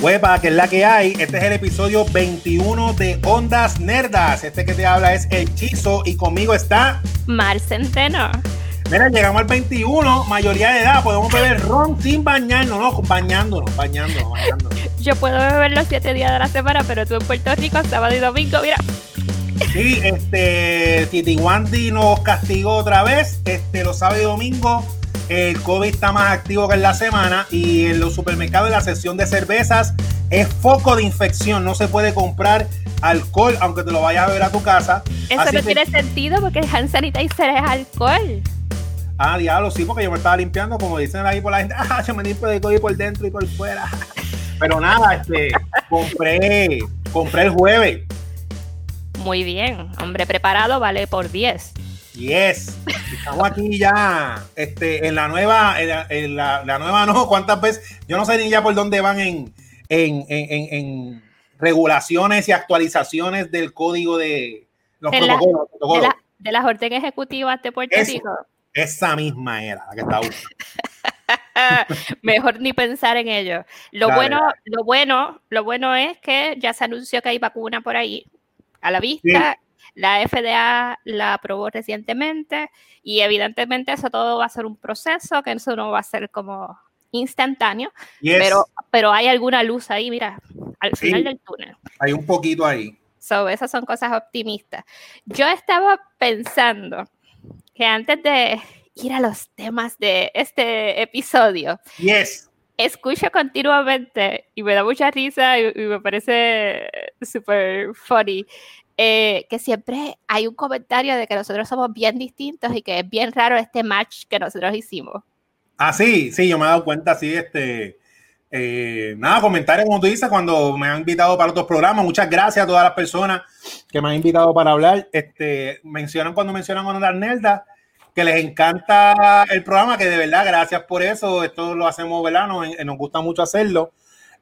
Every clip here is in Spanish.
Huepa, que es la que hay. Este es el episodio 21 de Ondas Nerdas. Este que te habla es El Chizo y conmigo está Mar Centeno. Mira, llegamos al 21, mayoría de edad, podemos beber ron sin bañarnos, no, bañándonos, bañándonos, bañándonos. Yo puedo beber los siete días de la semana, pero tú en Puerto Rico, sábado y domingo, mira. Sí, este, Titi Wandy nos castigó otra vez, este, los sábados y domingos el COVID está más activo que en la semana y en los supermercados, en la sección de cervezas, es foco de infección. No se puede comprar alcohol, aunque te lo vayas a beber a tu casa. Eso no tiene sentido porque el hand sanitizer es alcohol. Ah, diablo, sí, porque yo me estaba limpiando, como dicen ahí por la gente, ah, yo me limpio de COVID por dentro y por fuera. Pero nada, este, compré, compré el jueves. Muy bien, hombre preparado vale por 10. Yes, estamos aquí ya, este, en la nueva, en la, nueva no, ¿cuántas veces? Yo no sé ni ya por dónde van en, en, regulaciones y actualizaciones del código de los de protocolos. de, la, de, las orden ejecutivas de Puerto Rico. Esa misma era la que está Mejor ni pensar en ello. Lo bueno, lo bueno, lo bueno es que ya se anunció que hay vacuna por ahí a la vista. La FDA la aprobó recientemente y evidentemente eso todo va a ser un proceso, que eso no va a ser como instantáneo, pero, pero hay alguna luz ahí, mira, al final del túnel. Hay un poquito ahí. So, esas son cosas optimistas. Yo estaba pensando que antes de ir a los temas de este episodio, yes. escucho continuamente y me da mucha risa y, y me parece súper funny eh, que siempre hay un comentario de que nosotros somos bien distintos y que es bien raro este match que nosotros hicimos. Ah, sí, sí, yo me he dado cuenta, sí, este, eh, nada, comentarios como tú dices cuando me han invitado para otros programas. Muchas gracias a todas las personas que me han invitado para hablar. Este, mencionan cuando mencionan a Onda Nelda que les encanta el programa, que de verdad, gracias por eso. Esto lo hacemos, ¿verdad? Nos, nos gusta mucho hacerlo.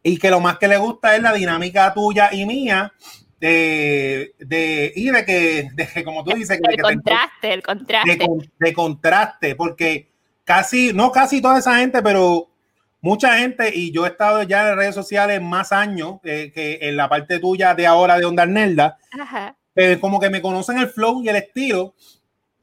Y que lo más que les gusta es la dinámica tuya y mía de, de, y de que, de como tú dices, el contraste, el contraste. De, contraste, porque casi, no casi toda esa gente, pero mucha gente, y yo he estado ya en redes sociales más años eh, que en la parte tuya de ahora de Onda Nelda, eh, como que me conocen el flow y el estilo,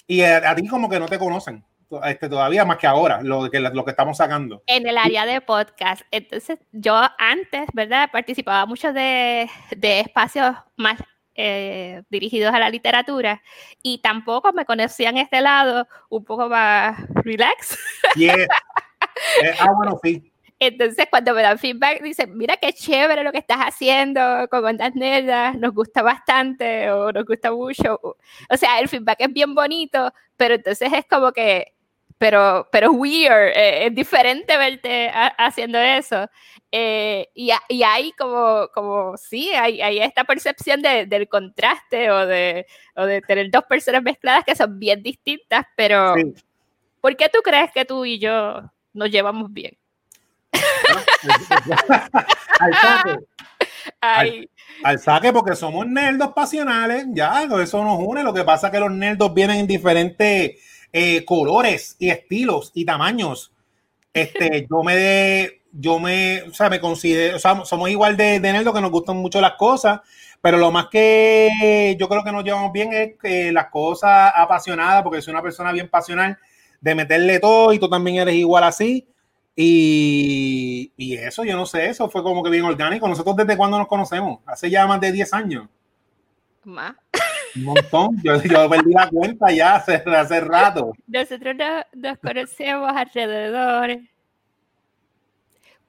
y a ti como que no te conocen este, todavía más que ahora, lo que, lo que estamos sacando. En el área de podcast. Entonces, yo antes, ¿verdad? Participaba mucho de, de espacios más eh, dirigidos a la literatura y tampoco me conocían este lado un poco más relax. Yeah. Eh, ah, bueno, sí. Entonces, cuando me dan feedback, dicen, mira qué chévere lo que estás haciendo con Ondas Nerdas, nos gusta bastante o nos gusta mucho. O sea, el feedback es bien bonito, pero entonces es como que pero, pero weird, eh, es diferente verte haciendo eso. Eh, y, y, hay como, como sí, hay, hay esta percepción de, del contraste o de, o de tener dos personas mezcladas que son bien distintas, pero ¿por qué tú crees que tú y yo nos llevamos bien? al, saque. Al, al, saque porque somos nerdos pasionales, ya, eso nos une. Lo que pasa es que los nerdos vienen en diferentes eh, colores y estilos y tamaños. Este, yo me, yo me, o sea, me considero, o sea, somos igual de, de nerdo que nos gustan mucho las cosas, pero lo más que yo creo que nos llevamos bien es que las cosas apasionadas, porque soy una persona bien pasional, de meterle todo y tú también eres igual así. Y, y, eso, yo no sé, eso fue como que bien orgánico. Nosotros desde cuándo nos conocemos? Hace ya más de 10 años. Más. Un montón. Yo, yo perdí la cuenta ya hace, hace rato. Nosotros nos, conocemos alrededor.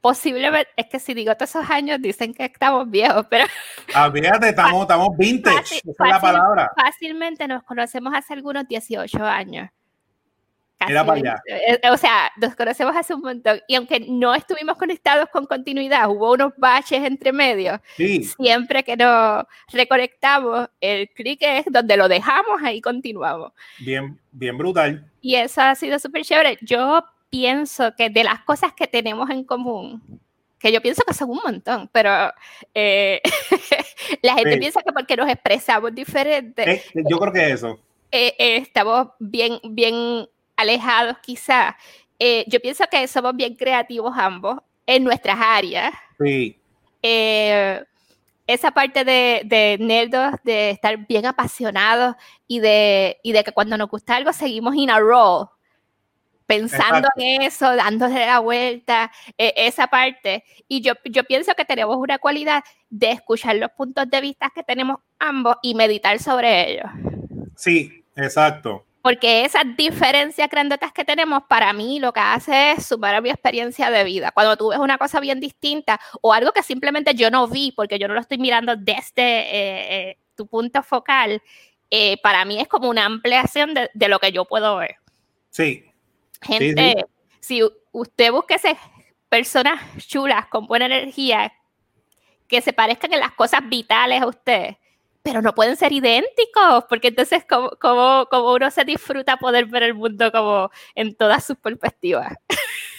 Posiblemente, es que si digo todos esos años, dicen que estamos viejos, pero. Ah, fíjate, estamos, estamos vintage, esa es la palabra. Fácilmente nos conocemos hace algunos 18 años. Era para allá. Eh, o sea, nos conocemos hace un montón. Y aunque no estuvimos conectados con continuidad, hubo unos baches entre medio. Siempre que nos reconectamos, el clic es donde lo dejamos, ahí continuamos. Bien, bien brutal. Y eso ha sido súper chévere. Yo pienso que de las cosas que tenemos en común, que yo pienso que son un montón, pero eh, la gente piensa que porque nos expresamos diferente. Eh, yo creo que eso. estamos bien, bien alejados quizá. Eh, yo pienso que somos bien creativos ambos en nuestras áreas. Sí. eh, esa parte de, de nerdos, de estar bien apasionados y de, y de que cuando nos gusta algo seguimos in a row, pensando en eso, dándole la vuelta, e, esa parte. Y yo, yo pienso que tenemos una cualidad de escuchar los puntos de vista que tenemos ambos y meditar sobre ellos. Sí, exacto. Porque esas diferencias grandotas que tenemos, para mí lo que hace es sumar a mi experiencia de vida. Cuando tú ves una cosa bien distinta o algo que simplemente yo no vi porque yo no lo estoy mirando desde eh, eh, tu punto focal, eh, para mí es como una ampliación de, de, lo que yo puedo ver. Sí. Gente, si usted busque personas chulas con buena energía que se parezcan en las cosas vitales a usted, pero no pueden ser idénticos, porque entonces como, como, como uno se disfruta poder ver el mundo como en todas sus perspectivas.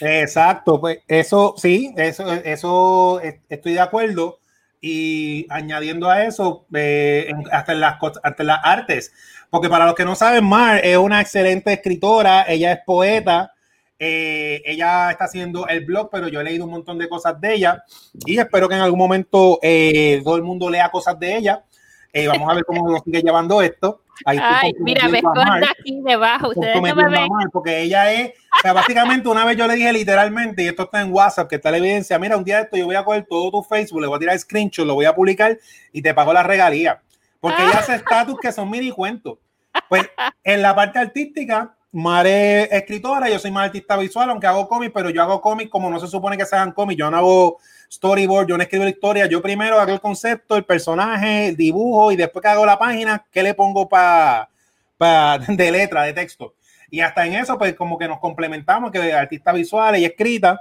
Exacto, pues eso sí, eso, eso estoy de acuerdo. Y añadiendo a eso, eh, hasta, en las, hasta las artes, porque para los que no saben, Mar es una excelente escritora, ella es poeta, eh, ella está haciendo el blog, pero yo he leído un montón de cosas de ella y espero que en algún momento eh, todo el mundo lea cosas de ella. Eh, vamos a ver cómo nos sigue llevando esto. Ahí Ay, mira, me esconda aquí debajo. Ustedes no me ven. porque ella es, o sea, básicamente una vez yo le dije literalmente, y esto está en WhatsApp, que está la evidencia, mira, un día de esto yo voy a coger todo tu Facebook, le voy a tirar screenshot, lo voy a publicar y te pago la regalía. Porque ella hace estatus que son mini cuentos. Pues en la parte artística, Mare es escritora, yo soy más artista visual, aunque hago cómics, pero yo hago cómics como no se supone que se hagan cómics, yo no hago storyboard, yo no escribo la historia, yo primero hago el concepto, el personaje, el dibujo y después que hago la página, ¿qué le pongo para pa, de letra, de texto? Y hasta en eso, pues como que nos complementamos, que artista visual y escrita,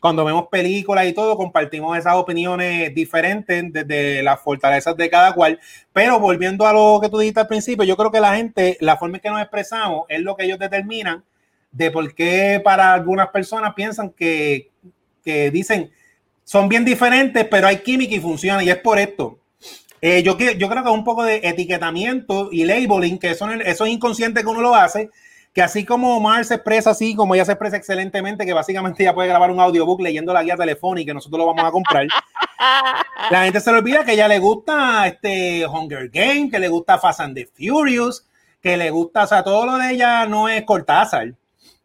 cuando vemos películas y todo, compartimos esas opiniones diferentes desde las fortalezas de cada cual. Pero volviendo a lo que tú dijiste al principio, yo creo que la gente, la forma en que nos expresamos es lo que ellos determinan de por qué para algunas personas piensan que, que dicen son bien diferentes, pero hay química y funciona. Y es por esto. Eh, yo, yo creo que un poco de etiquetamiento y labeling, que eso, eso es inconsciente que uno lo hace, que así como Omar se expresa así, como ella se expresa excelentemente, que básicamente ya puede grabar un audiobook leyendo la guía telefónica y que nosotros lo vamos a comprar. la gente se le olvida que ella le gusta este Hunger Game, que le gusta Fast and the Furious, que le gusta, o sea, todo lo de ella no es Cortázar.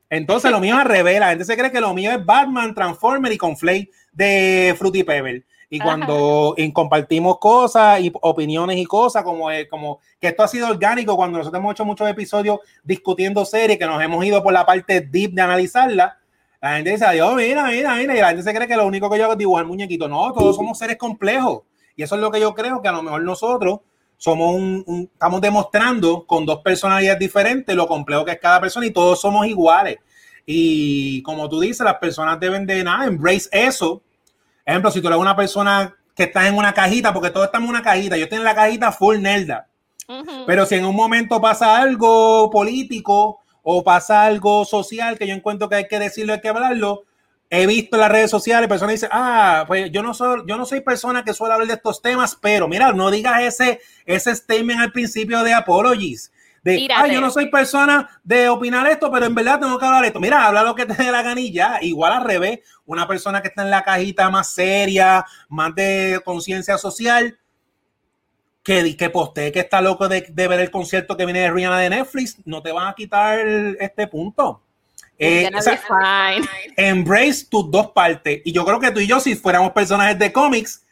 Entonces lo mío es revela. La gente se cree que lo mío es Batman, Transformer y Conflate de Fruity Pebble. Y cuando compartimos cosas y opiniones y cosas, como, como que esto ha sido orgánico, cuando nosotros hemos hecho muchos episodios discutiendo series, que nos hemos ido por la parte deep de analizarla, la gente dice, Dios, mira, mira, mira, y la gente se cree que lo único que yo hago es dibujar muñequito. No, todos somos seres complejos. Y eso es lo que yo creo que a lo mejor nosotros somos un, estamos demostrando con dos personalidades diferentes lo complejo que es cada persona y todos somos iguales. Y como tú dices, las personas deben de nada, embrace eso Ejemplo, si tú eres una persona que está en una cajita, porque todos estamos en una cajita, yo estoy en la cajita full nerda. Pero si en un momento pasa algo político o pasa algo social que yo encuentro que hay que decirlo, hay que hablarlo, he visto en las redes sociales personas dicen, ah, pues yo no soy, yo no soy persona que suele hablar de estos temas, pero mira, no digas ese, ese statement al principio de apologies de, yo no soy persona de opinar esto, pero en verdad tengo que hablar esto. Mira, habla lo que te dé la ganilla. Igual al revés, una persona que está en la cajita más seria, más de conciencia social, que, que postee que está loco de, ver el concierto que viene de Rihanna de Netflix, no te van a quitar este punto. Eh, embrace tus dos partes. Y yo creo que tú y yo, si fuéramos personajes de cómics,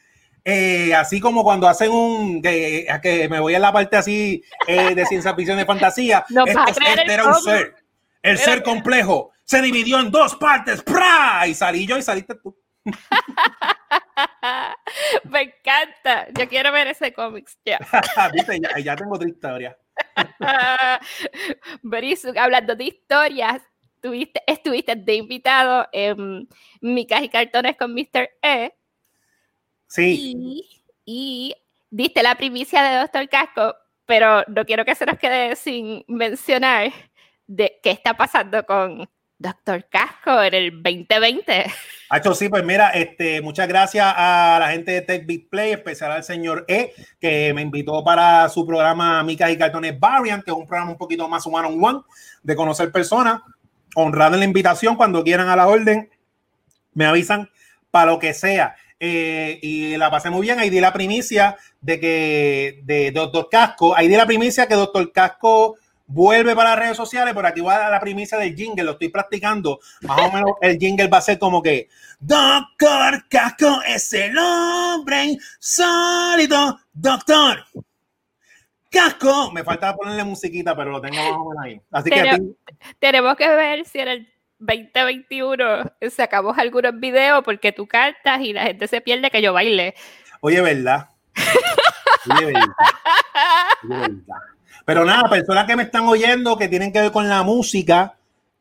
eh, así como cuando hacen un que, que, me voy a la parte así eh, de ciencia ficción de fantasía, este era un ser, el ser complejo, se dividió en dos partes, ¡pra! y salí yo y saliste tú. me encanta, yo quiero ver ese cómics ya. ya, tengo otra historia. hablando de historias, estuviste, estuviste de invitado en Micas y Cartones con Mr. E Sí. Y, diste la primicia de Doctor Casco, pero no quiero que se nos quede sin mencionar de qué está pasando con Doctor Casco en el 2020. Hacho, sí, pues mira, este, muchas gracias a la gente de Tech Big Play, especial al señor E, que me invitó para su programa Mica y Cartones Variant, que es un programa un poquito más one on one, de conocer personas. Honrado en la invitación, cuando quieran a la orden, me avisan para lo que sea. Eh, y la pasé muy bien. Ahí di la primicia de que de Doctor Casco, ahí di la primicia que Doctor Casco vuelve para las redes sociales, pero aquí va a dar la primicia del jingle, lo estoy practicando. Más o menos el jingle va a ser como que Doctor Casco es el hombre insólito, Doctor. Casco, me faltaba ponerle musiquita, pero lo tengo más o menos ahí. Así que tenemos que ver si en el 2021 sacamos algunos videos porque tú cantas y la gente se pierde que yo baile. Oye, ¿verdad? Oye, ¿verdad? Oye, ¿verdad? Pero nada, personas que me están oyendo que tienen que ver con la música,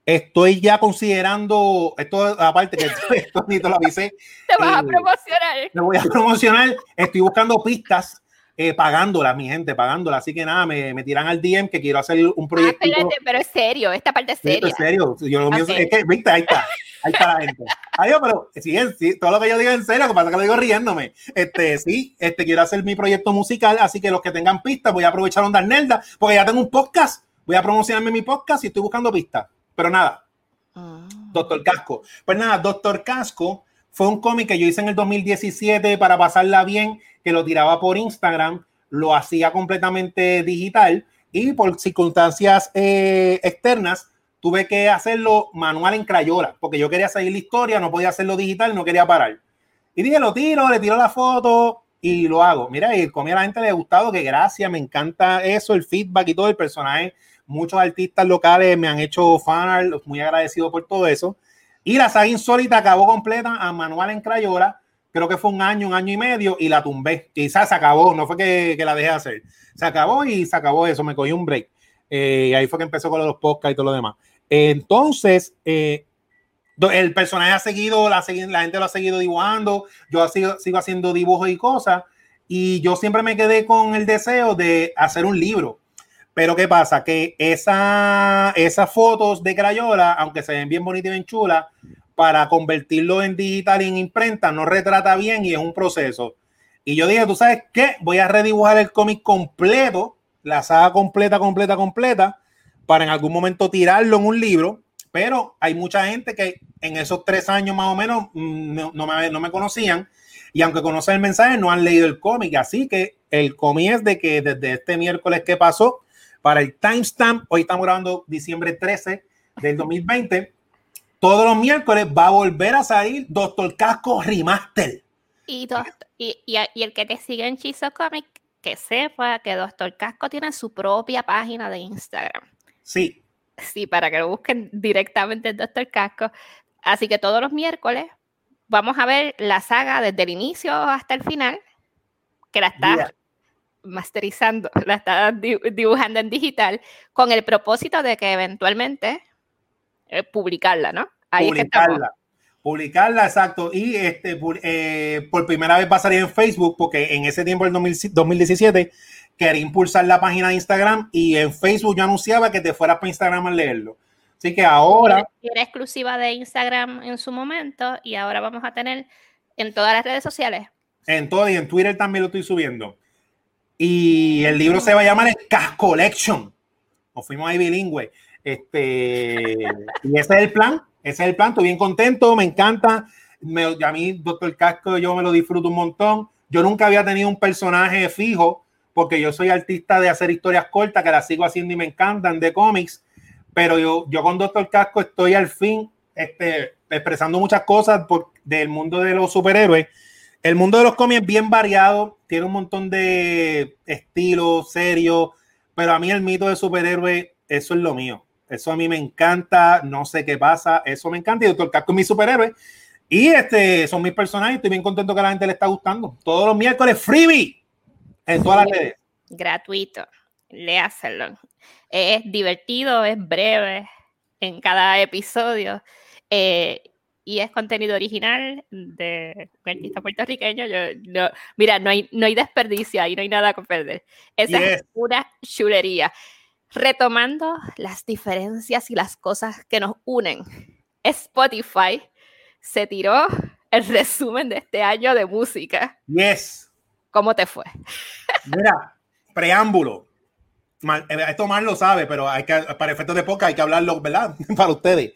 estoy ya considerando, esto aparte que esto, ni te lo avisé. Te vas a eh, promocionar. Me voy a promocionar, estoy buscando pistas eh, pagándola, mi gente, pagándola. Así que nada, me, me tiran al DM que quiero hacer un proyecto. Ah, pero es serio, esta parte es seria. Es serio. Yo lo mío es que, viste, ahí está. Ahí está la gente. Adiós, pero sí, sí, todo lo que yo digo en serio, que pasa que lo digo riéndome. Este, sí, este, quiero hacer mi proyecto musical, así que los que tengan pistas, voy a aprovechar Onda Nelda, porque ya tengo un podcast, voy a promocionarme mi podcast y estoy buscando pistas. Pero nada, ah. Doctor Casco. Pues nada, Doctor Casco fue un cómic que yo hice en el 2017 para pasarla bien, que lo tiraba por Instagram, lo hacía completamente digital y por circunstancias eh, externas tuve que hacerlo manual en Crayola, porque yo quería seguir la historia, no podía hacerlo digital, no quería parar. Y dije, lo tiro, le tiro la foto y lo hago. Mira, y como a la gente le ha gustado, que gracias, me encanta eso, el feedback y todo el personaje. Muchos artistas locales me han hecho fan muy agradecido por todo eso. Y la saga insólita acabó completa a manual en Crayola. Creo que fue un año, un año y medio y la tumbé. Quizás se acabó, no fue que, que, la dejé hacer. Se acabó y se acabó eso, me cogí un break. Eh, y ahí fue que empezó con los podcasts y todo lo demás. Entonces, eh, el personaje ha seguido, la, la, gente lo ha seguido dibujando, yo sigo, sigo haciendo dibujos y cosas, y yo siempre me quedé con el deseo de hacer un libro. Pero ¿qué pasa? Que esa, esas fotos de Crayola, aunque se ven bien bonitas y bien chulas, para convertirlo en digital y en imprenta no retrata bien y es un proceso. Y yo dije, ¿tú sabes qué? Voy a redibujar el cómic completo, la saga completa, completa, completa, para en algún momento tirarlo en un libro. Pero hay mucha gente que en esos tres años más o menos mm, no, me, no me conocían y aunque conocen el mensaje no han leído el cómic. Así que el cómic es de que desde este miércoles que pasó, para el timestamp. Hoy estamos grabando diciembre 13 del 2020. Todos los miércoles va a volver a salir Doctor Casco Remaster. Y, y, el que te sigue en Chizo Comic, que sepa que Doctor Casco tiene su propia página de Instagram. Sí. Sí, para que lo busquen directamente en Doctor Casco. Así que todos los miércoles vamos a ver la saga desde el inicio hasta el final, que la está masterizando, la está dibujando en digital con el propósito de que eventualmente eh, publicarla, ¿no? publicarla. Publicarla, exacto. Y este eh, por primera vez va a salir en Facebook, porque en ese tiempo, el 2017, quería impulsar la página de Instagram y en Facebook yo anunciaba que te fueras para Instagram a leerlo. Así que ahora. Era exclusiva de Instagram en su momento y ahora vamos a tener en todas las redes sociales. En todo y en Twitter también lo estoy subiendo. Y el libro se va a llamar el Cash Collection. Nos fuimos ahí bilingüe. Este, y ese es el plan. Ese es el plan. Estoy bien contento. Me encanta. Me, a mí, Doctor Casco, yo me lo disfruto un montón. Yo nunca había tenido un personaje fijo porque yo soy artista de hacer historias cortas que las sigo haciendo y me encantan de cómics. Pero yo, yo con Doctor Casco estoy al fin este, expresando muchas cosas por, del mundo de los superhéroes el mundo de los cómics es bien variado, tiene un montón de estilos, serios, pero a mí el mito de superhéroe, eso es lo mío. Eso a mí me encanta, no sé qué pasa, eso me encanta. Y Doctor Casco es mi superhéroe. Y este son mis personajes. Estoy bien contento que a la gente le está gustando. Todos los miércoles, freebie en todas las redes. Gratuito. Léaselo. Es divertido, es breve en cada episodio. Eh, y es contenido original de un artista puertorriqueño. no, mira, no hay, no hay desperdicio ahí, no hay nada que perder. Esa es una chulería. Retomando las diferencias y las cosas que nos unen, Spotify se tiró el resumen de este año de música. Yes. ¿Cómo te fue? Mira, preámbulo. Eh, esto mal lo sabe, pero hay que, para efectos de poca hay que hablarlo, ¿verdad? Para ustedes.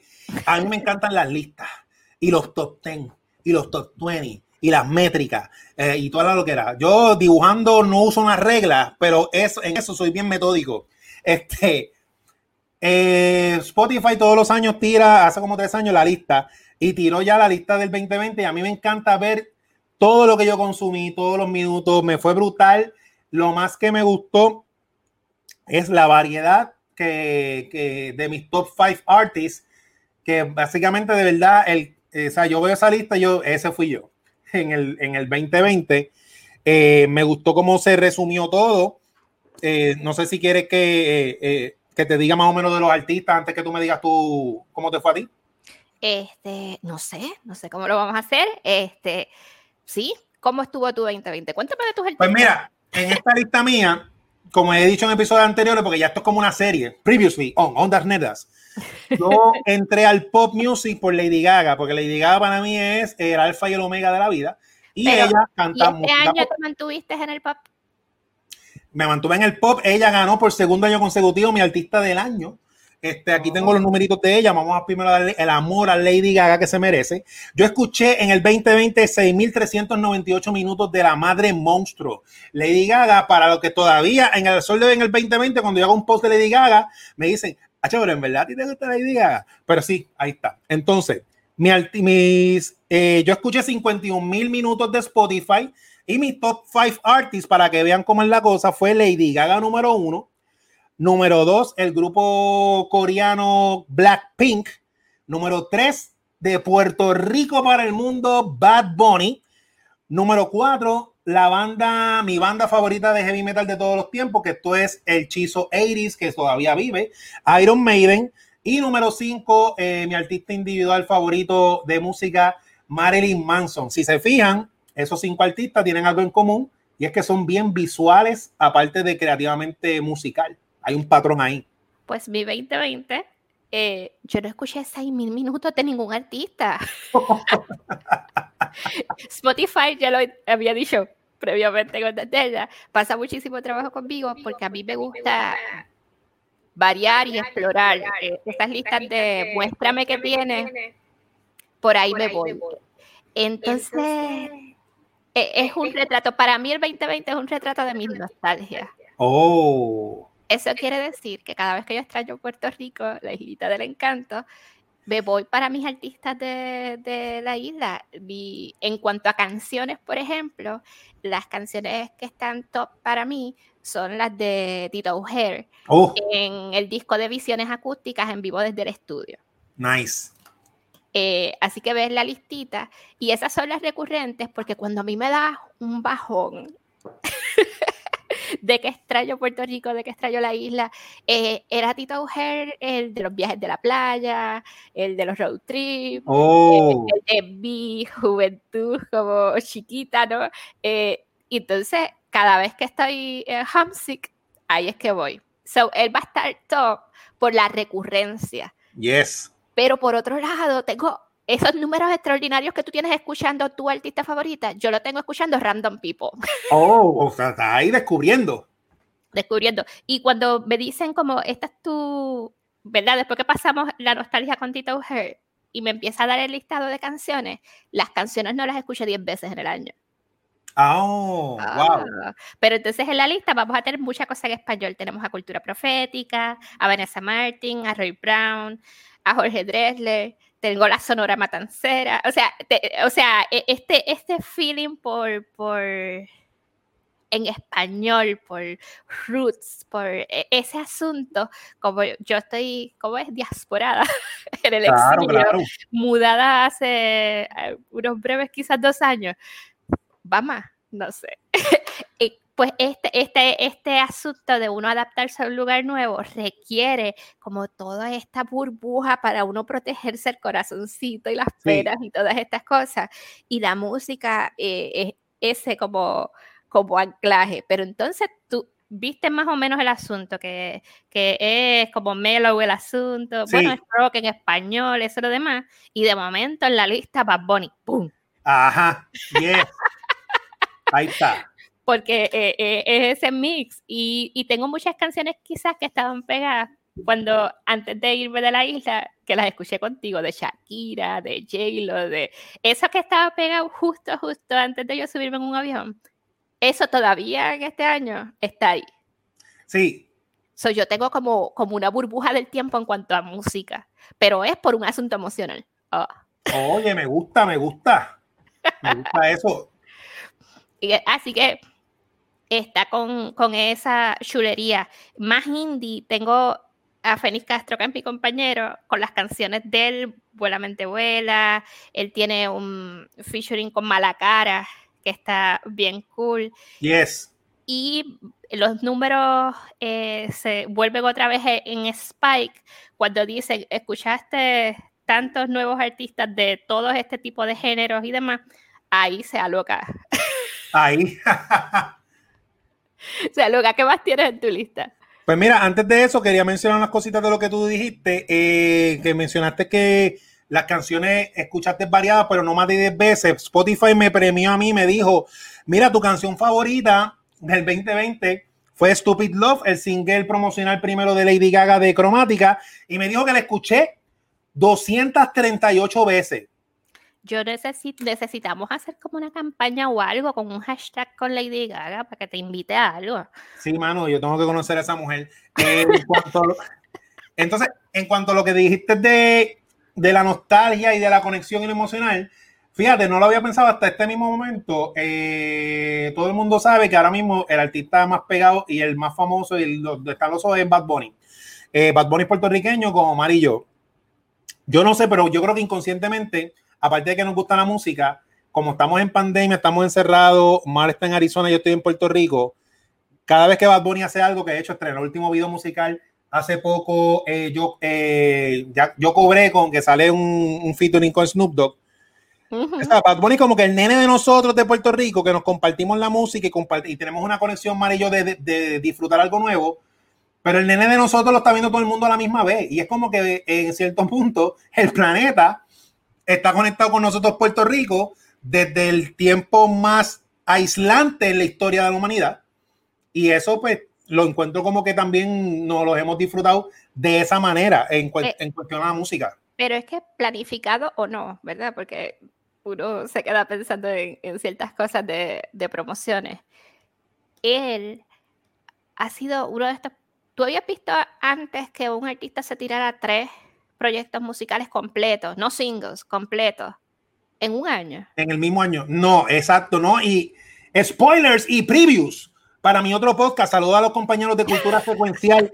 A mí me encantan las listas y los top 10 y los top 20 y las métricas eh, y toda la lo que era. Yo dibujando no uso una regla, pero en eso soy bien metódico. Este, eh, Spotify todos los años tira, hace como tres años, la lista y tiró ya la lista del 2020. Y a mí me encanta ver todo lo que yo consumí, todos los minutos, me fue brutal. Lo más que me gustó es la variedad que, de mis top 5 artists, que básicamente de verdad, el, o sea, yo veo esa lista, yo, ese fui yo en el, en el 2020. Eh, me gustó cómo se resumió todo. Eh, no sé si quieres que, eh, que te diga más o menos de los artistas antes que tú me digas tú cómo te fue a ti. Este, no sé, no sé cómo lo vamos a hacer. Este, sí, ¿cómo estuvo tu 2020? Cuéntame de tus artistas. Pues mira, en esta lista mía, como he dicho en episodios anteriores, porque ya esto es como una serie, previously on Ondas Nerdas, yo entré al pop music por Lady Gaga, porque Lady Gaga para mí es el alfa y el omega de la vida. Y ella canta ¿y este año te mantuviste en el pop? Me mantuve en el pop. Ella ganó por segundo año consecutivo mi artista del año. Este, aquí tengo los numeritos de ella. Vamos a primero darle el amor a Lady Gaga que se merece. Yo escuché en el 2020 6.398 minutos de la madre monstruo. Lady Gaga, para lo que todavía en el sol de en el 2020, cuando yo hago un post de Lady Gaga, me dicen, ah, pero en verdad a ti te gusta Lady Gaga. Pero sí, ahí está. Entonces, mi, mis, eh, yo escuché 51 mil minutos de Spotify y mi top 5 artists, para que vean cómo es la cosa, fue Lady Gaga número uno. Número dos, el grupo coreano Blackpink. Número tres, de Puerto Rico para el mundo, Bad Bunny. Número cuatro, la banda, mi banda favorita de heavy metal de todos los tiempos, que esto es el Chizo 80 que todavía vive, Iron Maiden. Y número cinco, eh, mi artista individual favorito de música, Marilyn Manson. Si se fijan, esos cinco artistas tienen algo en común y es que son bien visuales, aparte de creativamente musical. Hay un patrón ahí. Pues mi 2020, eh, yo no escuché seis mil minutos de ningún artista. Spotify ya lo había dicho previamente con ella. Pasa muchísimo trabajo conmigo porque a mí me gusta variar y explorar. Eh, estas listas de muéstrame que tiene, por ahí me voy. Entonces, es un retrato, para mí el 2020 es un retrato de mi nostalgia. Oh. Eso quiere decir que cada vez que yo extraño Puerto Rico, la islita del encanto, me voy para mis artistas de, la isla. en cuanto a canciones, por ejemplo, las canciones que están top para mí son las de Tito O'Hare oh. en el disco de Visiones Acústicas en vivo desde el estudio. Nice. Eh, así que ves la listita y esas son las recurrentes porque cuando a mí me da un bajón de que extraño Puerto Rico, de que extraño la isla, eh, era Tito O'Hare el de los viajes de la playa, el de los road trips, oh. el, de mi juventud como chiquita, ¿no? Eh, entonces, cada vez que estoy en homesick, ahí es que voy. So, él va a estar top por la recurrencia. Yes. Pero por otro lado, tengo esos números extraordinarios que tú tienes escuchando tu artista favorita, yo lo tengo escuchando Random People. Oh, o sea, está ahí descubriendo. Descubriendo. Y cuando me dicen como, esta es tu, ¿verdad? Después que pasamos la nostalgia con Tito Her y me empieza a dar el listado de canciones, las canciones no las escucho 10 veces en el año. Oh, wow. Ah, pero entonces en la lista vamos a tener muchas cosas en español. Tenemos a Cultura Profética, a Vanessa Martin, a Roy Brown, a Jorge Dressler, tengo la Sonora Matancera, o sea, o sea e, este, este feeling por, por, en español, por roots, por e, ese asunto, como yo estoy, como es diasporada en el exilio, mudada hace eh, unos breves, quizás dos años, vamos, no sé. pues este, este, este asunto de uno adaptarse a un lugar nuevo requiere como toda esta burbuja para uno protegerse el corazoncito y las peras y todas estas cosas. Y la música eh, es ese como, como anclaje. Pero entonces tú viste más o menos el asunto, que, que es como mellow el asunto, bueno, es rock en español, eso lo demás. Y de momento en la lista Bad Bunny, ¡pum! Ajá, yes. Ahí está porque eh, eh, es ese mix y, y, tengo muchas canciones quizás que estaban pegadas cuando antes de irme de la isla, que las escuché contigo, de Shakira, de J-Lo, de eso que estaba pegado justo, justo antes de yo subirme en un avión, eso todavía en este año está ahí. Sí. So, yo tengo como, como una burbuja del tiempo en cuanto a música, pero es por un asunto emocional. Oh. Oye, me gusta, me gusta. Me gusta eso. así que está con, con, esa chulería. Más indie, tengo a Fénix Castro, que es mi compañero, con las canciones de él, Vuelamente Vuela. Él tiene un featuring con Malacara, que está bien cool. Yes. Y los números eh, se vuelven otra vez en Spike cuando dicen, escuchaste tantos nuevos artistas de todos este tipo de géneros y demás, ahí se aloca. Ahí. se aloca. ¿Qué más tienes en tu lista? Pues mira, antes de eso quería mencionar unas cositas de lo que tú dijiste, eh, que mencionaste que las canciones escuchaste variadas, pero no más de 10 veces. Spotify me premió a mí, me dijo, mira, tu canción favorita del 2020 fue Stupid Love, el single promocional primero de Lady Gaga de Cromática, y me dijo que la escuché 238 veces. Yo necesito, necesitamos hacer como una campaña o algo con un hashtag con Lady Gaga para que te invite a algo. Sí, mano, yo tengo que conocer a esa mujer. entonces, en cuanto a lo que dijiste de, de, la nostalgia y de la conexión emocional, fíjate, no lo había pensado hasta este mismo momento. Eh, todo el mundo sabe que ahora mismo el artista más pegado y el más famoso y el donde están los ojos es Bad Bunny. Eh, Bad Bunny puertorriqueño como Amarillo. Yo no sé, pero yo creo que inconscientemente, aparte de que nos gusta la música, como estamos en pandemia, estamos encerrados, Mar está en Arizona, yo estoy en Puerto Rico, cada vez que Bad Bunny hace algo, que de hecho estrenó el último video musical hace poco, eh, yo, eh, ya, yo cobré con que sale un, un featuring con Snoop Dogg. Bad Bunny como que el nene de nosotros de Puerto Rico, que nos compartimos la música y, y tenemos una conexión, Mar y yo, de, de disfrutar algo nuevo pero el nene de nosotros lo está viendo todo el mundo a la misma vez. Y es como que en cierto punto el planeta está conectado con nosotros, Puerto Rico, desde el tiempo más aislante en la historia de la humanidad. Y eso, pues, lo encuentro como que también nos lo hemos disfrutado de esa manera en, eh, en cuestión a la música. Pero es que planificado o no, ¿verdad? Porque uno se queda pensando en, en ciertas cosas de, de promociones. Él ha sido uno de estos ¿Tú habías visto antes que un artista se tirara tres proyectos musicales completos, no singles, completos, en un año? En el mismo año. No, exacto, no. Y spoilers y previews para mi otro podcast. Saludos a los compañeros de Cultura Secuencial.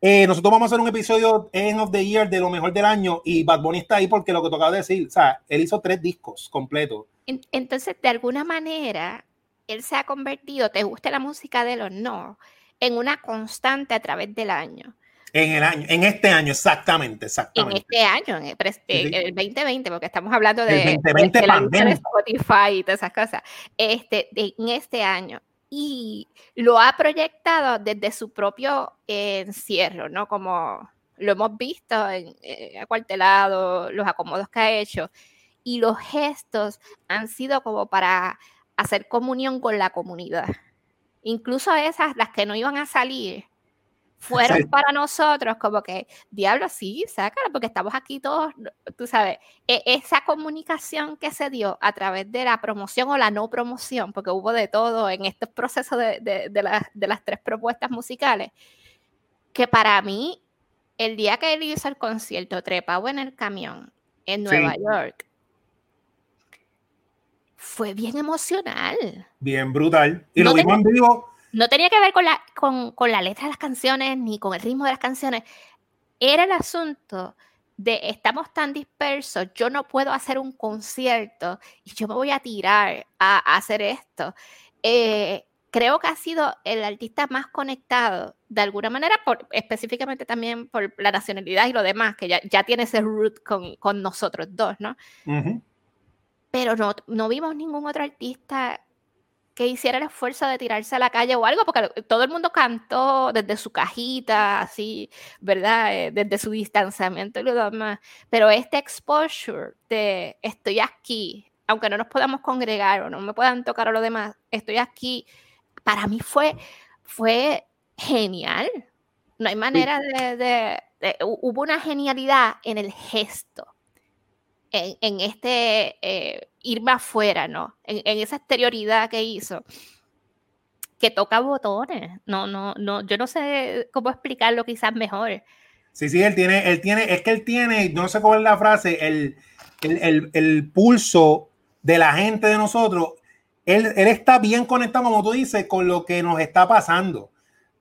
Eh, nosotros vamos a hacer un episodio End of the Year de lo mejor del año y Bad Bunny está ahí porque lo que tocaba decir, o sea, él hizo tres discos completos. Entonces, de alguna manera, él se ha convertido, te guste la música de él o no, en una constante a través del año. En el año, en este año, exactamente, exactamente. En este año, en el, 2020, porque estamos hablando de, 2020 Spotify y todas esas cosas. Este, en este año. Y lo ha proyectado desde su propio encierro, ¿no? Como lo hemos visto en eh, acuartelado, los acomodos que ha hecho. Y los gestos han sido como para hacer comunión con la comunidad incluso esas, las que no iban a salir, fueron para nosotros como que, diablo, sí, sácalo, porque estamos aquí todos, tú sabes, e, esa comunicación que se dio a través de la promoción o la no promoción, porque hubo de todo en este proceso de, de, las tres propuestas musicales, que para mí, el día que él hizo el concierto trepado en el camión en Nueva York, fue bien emocional. Bien brutal. Y lo vimos en vivo. No tenía que ver con la, con, con la letra de las canciones ni con el ritmo de las canciones. Era el asunto de estamos tan dispersos, yo no puedo hacer un concierto y yo me voy a tirar a, hacer esto. Eh, creo que ha sido el artista más conectado, de alguna manera, por, específicamente también por la nacionalidad y lo demás, que ya, ya tiene ese root con, con nosotros dos, ¿no? pero no, no vimos ningún otro artista que hiciera el esfuerzo de tirarse a la calle o algo, porque todo el mundo cantó desde su cajita, así, ¿verdad? Eh, desde su distanciamiento y lo demás. Pero este exposure de estoy aquí, aunque no nos podamos congregar o no me puedan tocar o lo demás, estoy aquí, para mí fue, fue genial. No hay manera de, Hubo una genialidad en el gesto, en, este eh, ir más afuera, ¿no? En, esa exterioridad que hizo, que toca botones. No, no, no, yo no sé cómo explicarlo quizás mejor. Sí, sí, él tiene, él tiene, es que él tiene, no sé cómo es la frase, el, el, el, pulso de la gente de nosotros. Él, él, está bien conectado, como tú dices, con lo que nos está pasando.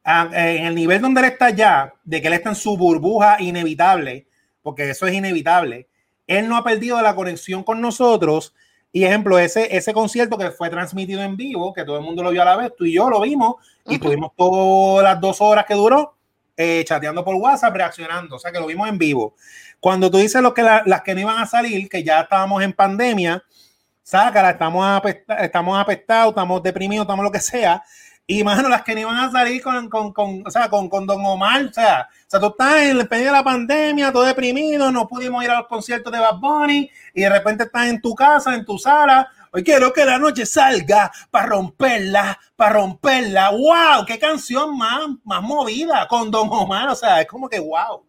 en el nivel donde él está ya, de que él está en su burbuja inevitable, porque eso es inevitable, él no ha perdido la conexión con nosotros. Y ejemplo, ese, ese concierto que fue transmitido en vivo, que todo el mundo lo vio a la vez, tú y yo lo vimos, y tuvimos todas las dos horas que duró eh, chateando por WhatsApp, reaccionando, o sea que lo vimos en vivo. Cuando tú dices lo que las que no iban a salir, que ya estábamos en pandemia, sácala, estamos, estamos apestados, estamos deprimidos, estamos lo que sea. Y mano, las que no iban a salir con, con, con, o sea, con, con Don Omar, o sea, o sea, tú estás en el medio de la pandemia, todo deprimido, no pudimos ir a los conciertos de Bad Bunny, y de repente estás en tu casa, en tu sala, Hoy quiero que la noche salga para romperla, para romperla. ¡Wow! ¡Qué canción más, más movida con Don Omar! O sea, es como que wow.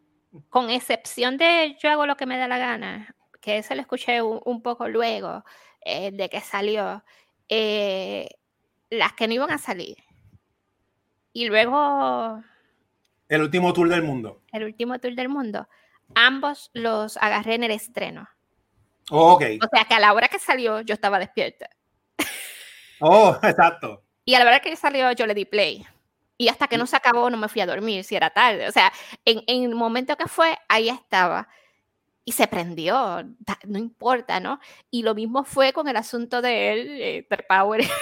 Con excepción de Yo hago lo que me da la gana, que ese lo escuché un, poco luego eh, de que salió, eh, las que no iban a salir. Y luego... El último tour del mundo. El último tour del mundo. Ambos los agarré en el estreno. Oh, ok. O sea que a la hora que salió yo estaba despierta. Oh, exacto. Y a la hora que salió yo le di play. Y hasta que no se acabó no me fui a dormir, si era tarde. O sea, en, en el momento que fue, ahí estaba. Y se prendió, no importa, ¿no? Y lo mismo fue con el asunto de él, eh, Power.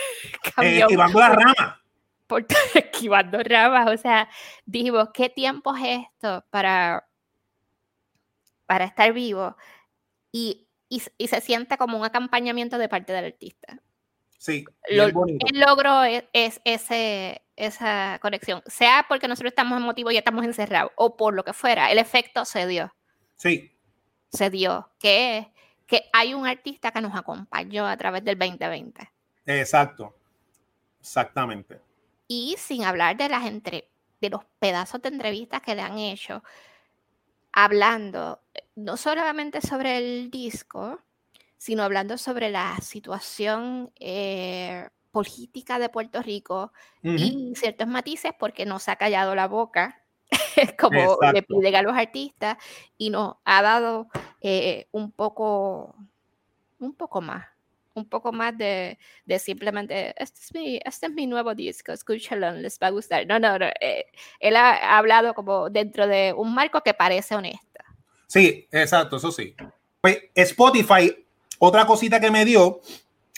Eh, esquivando la rama. Por, esquivando ramas. O sea, dijimos, ¿qué tiempo es esto para, para estar vivo? Y y, se siente como un acompañamiento de parte del artista. Sí, Lo, el logro es, ese, esa conexión, sea porque nosotros estamos emotivos y estamos encerrados, o por lo que fuera, el efecto se dio. Sí. Se dio, que, que hay un artista que nos acompañó a través del 2020. Exacto, exactamente. Y sin hablar de las entre, de los pedazos de entrevistas que le han hecho, hablando eh, no solamente sobre el disco, sino hablando sobre la situación eh, política de Puerto Rico y ciertos matices porque nos ha callado la boca, como le piden a los artistas, y nos ha dado eh, un poco, un poco más un poco más de, de simplemente, este es, mi, este es mi nuevo disco, escúchalo, les va a gustar. No, no, no. Eh, él ha, hablado como dentro de un marco que parece honesto. Sí, exacto, eso sí. Pues Spotify, otra cosita que me dio,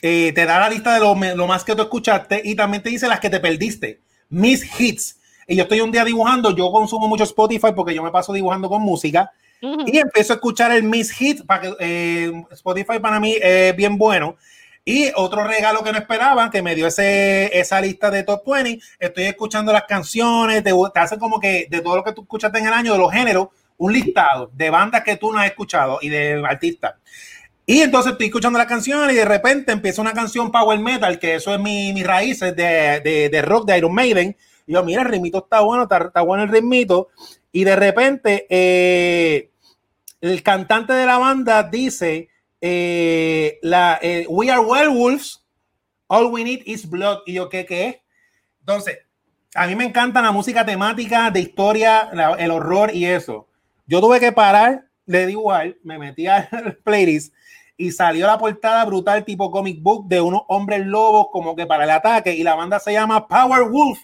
eh, te da la lista de lo, lo, más que tú escuchaste y también te dice las que te perdiste. Mis hits. Y yo estoy un día dibujando, yo consumo mucho Spotify porque yo me paso dibujando con música y empiezo a escuchar el Miss Hit, para que, eh, Spotify para mí es bien bueno. Y otro regalo que no esperaban, que me dio ese, esa lista de top 20, estoy escuchando las canciones, te, te hace como que de todo lo que tú escuchaste en el año, de los géneros, un listado de bandas que tú no has escuchado y de artistas. Y entonces estoy escuchando la canción y de repente empieza una canción Power Metal, que eso es mi, mis raíces de, de, de, rock de Iron Maiden. Y yo, mira, el ritmito está bueno, está, está bueno el ritmito. Y de repente, eh, el cantante de la banda dice, eh, la, eh, We are werewolves, all we need is blood. Y yo, ¿qué, qué es? Entonces, a mí me encanta la música temática de historia, el horror y eso. Yo tuve que parar, le di igual, me metí al playlist y salió la portada brutal tipo comic book de unos hombres lobos como que para el ataque y la banda se llama Power Wolf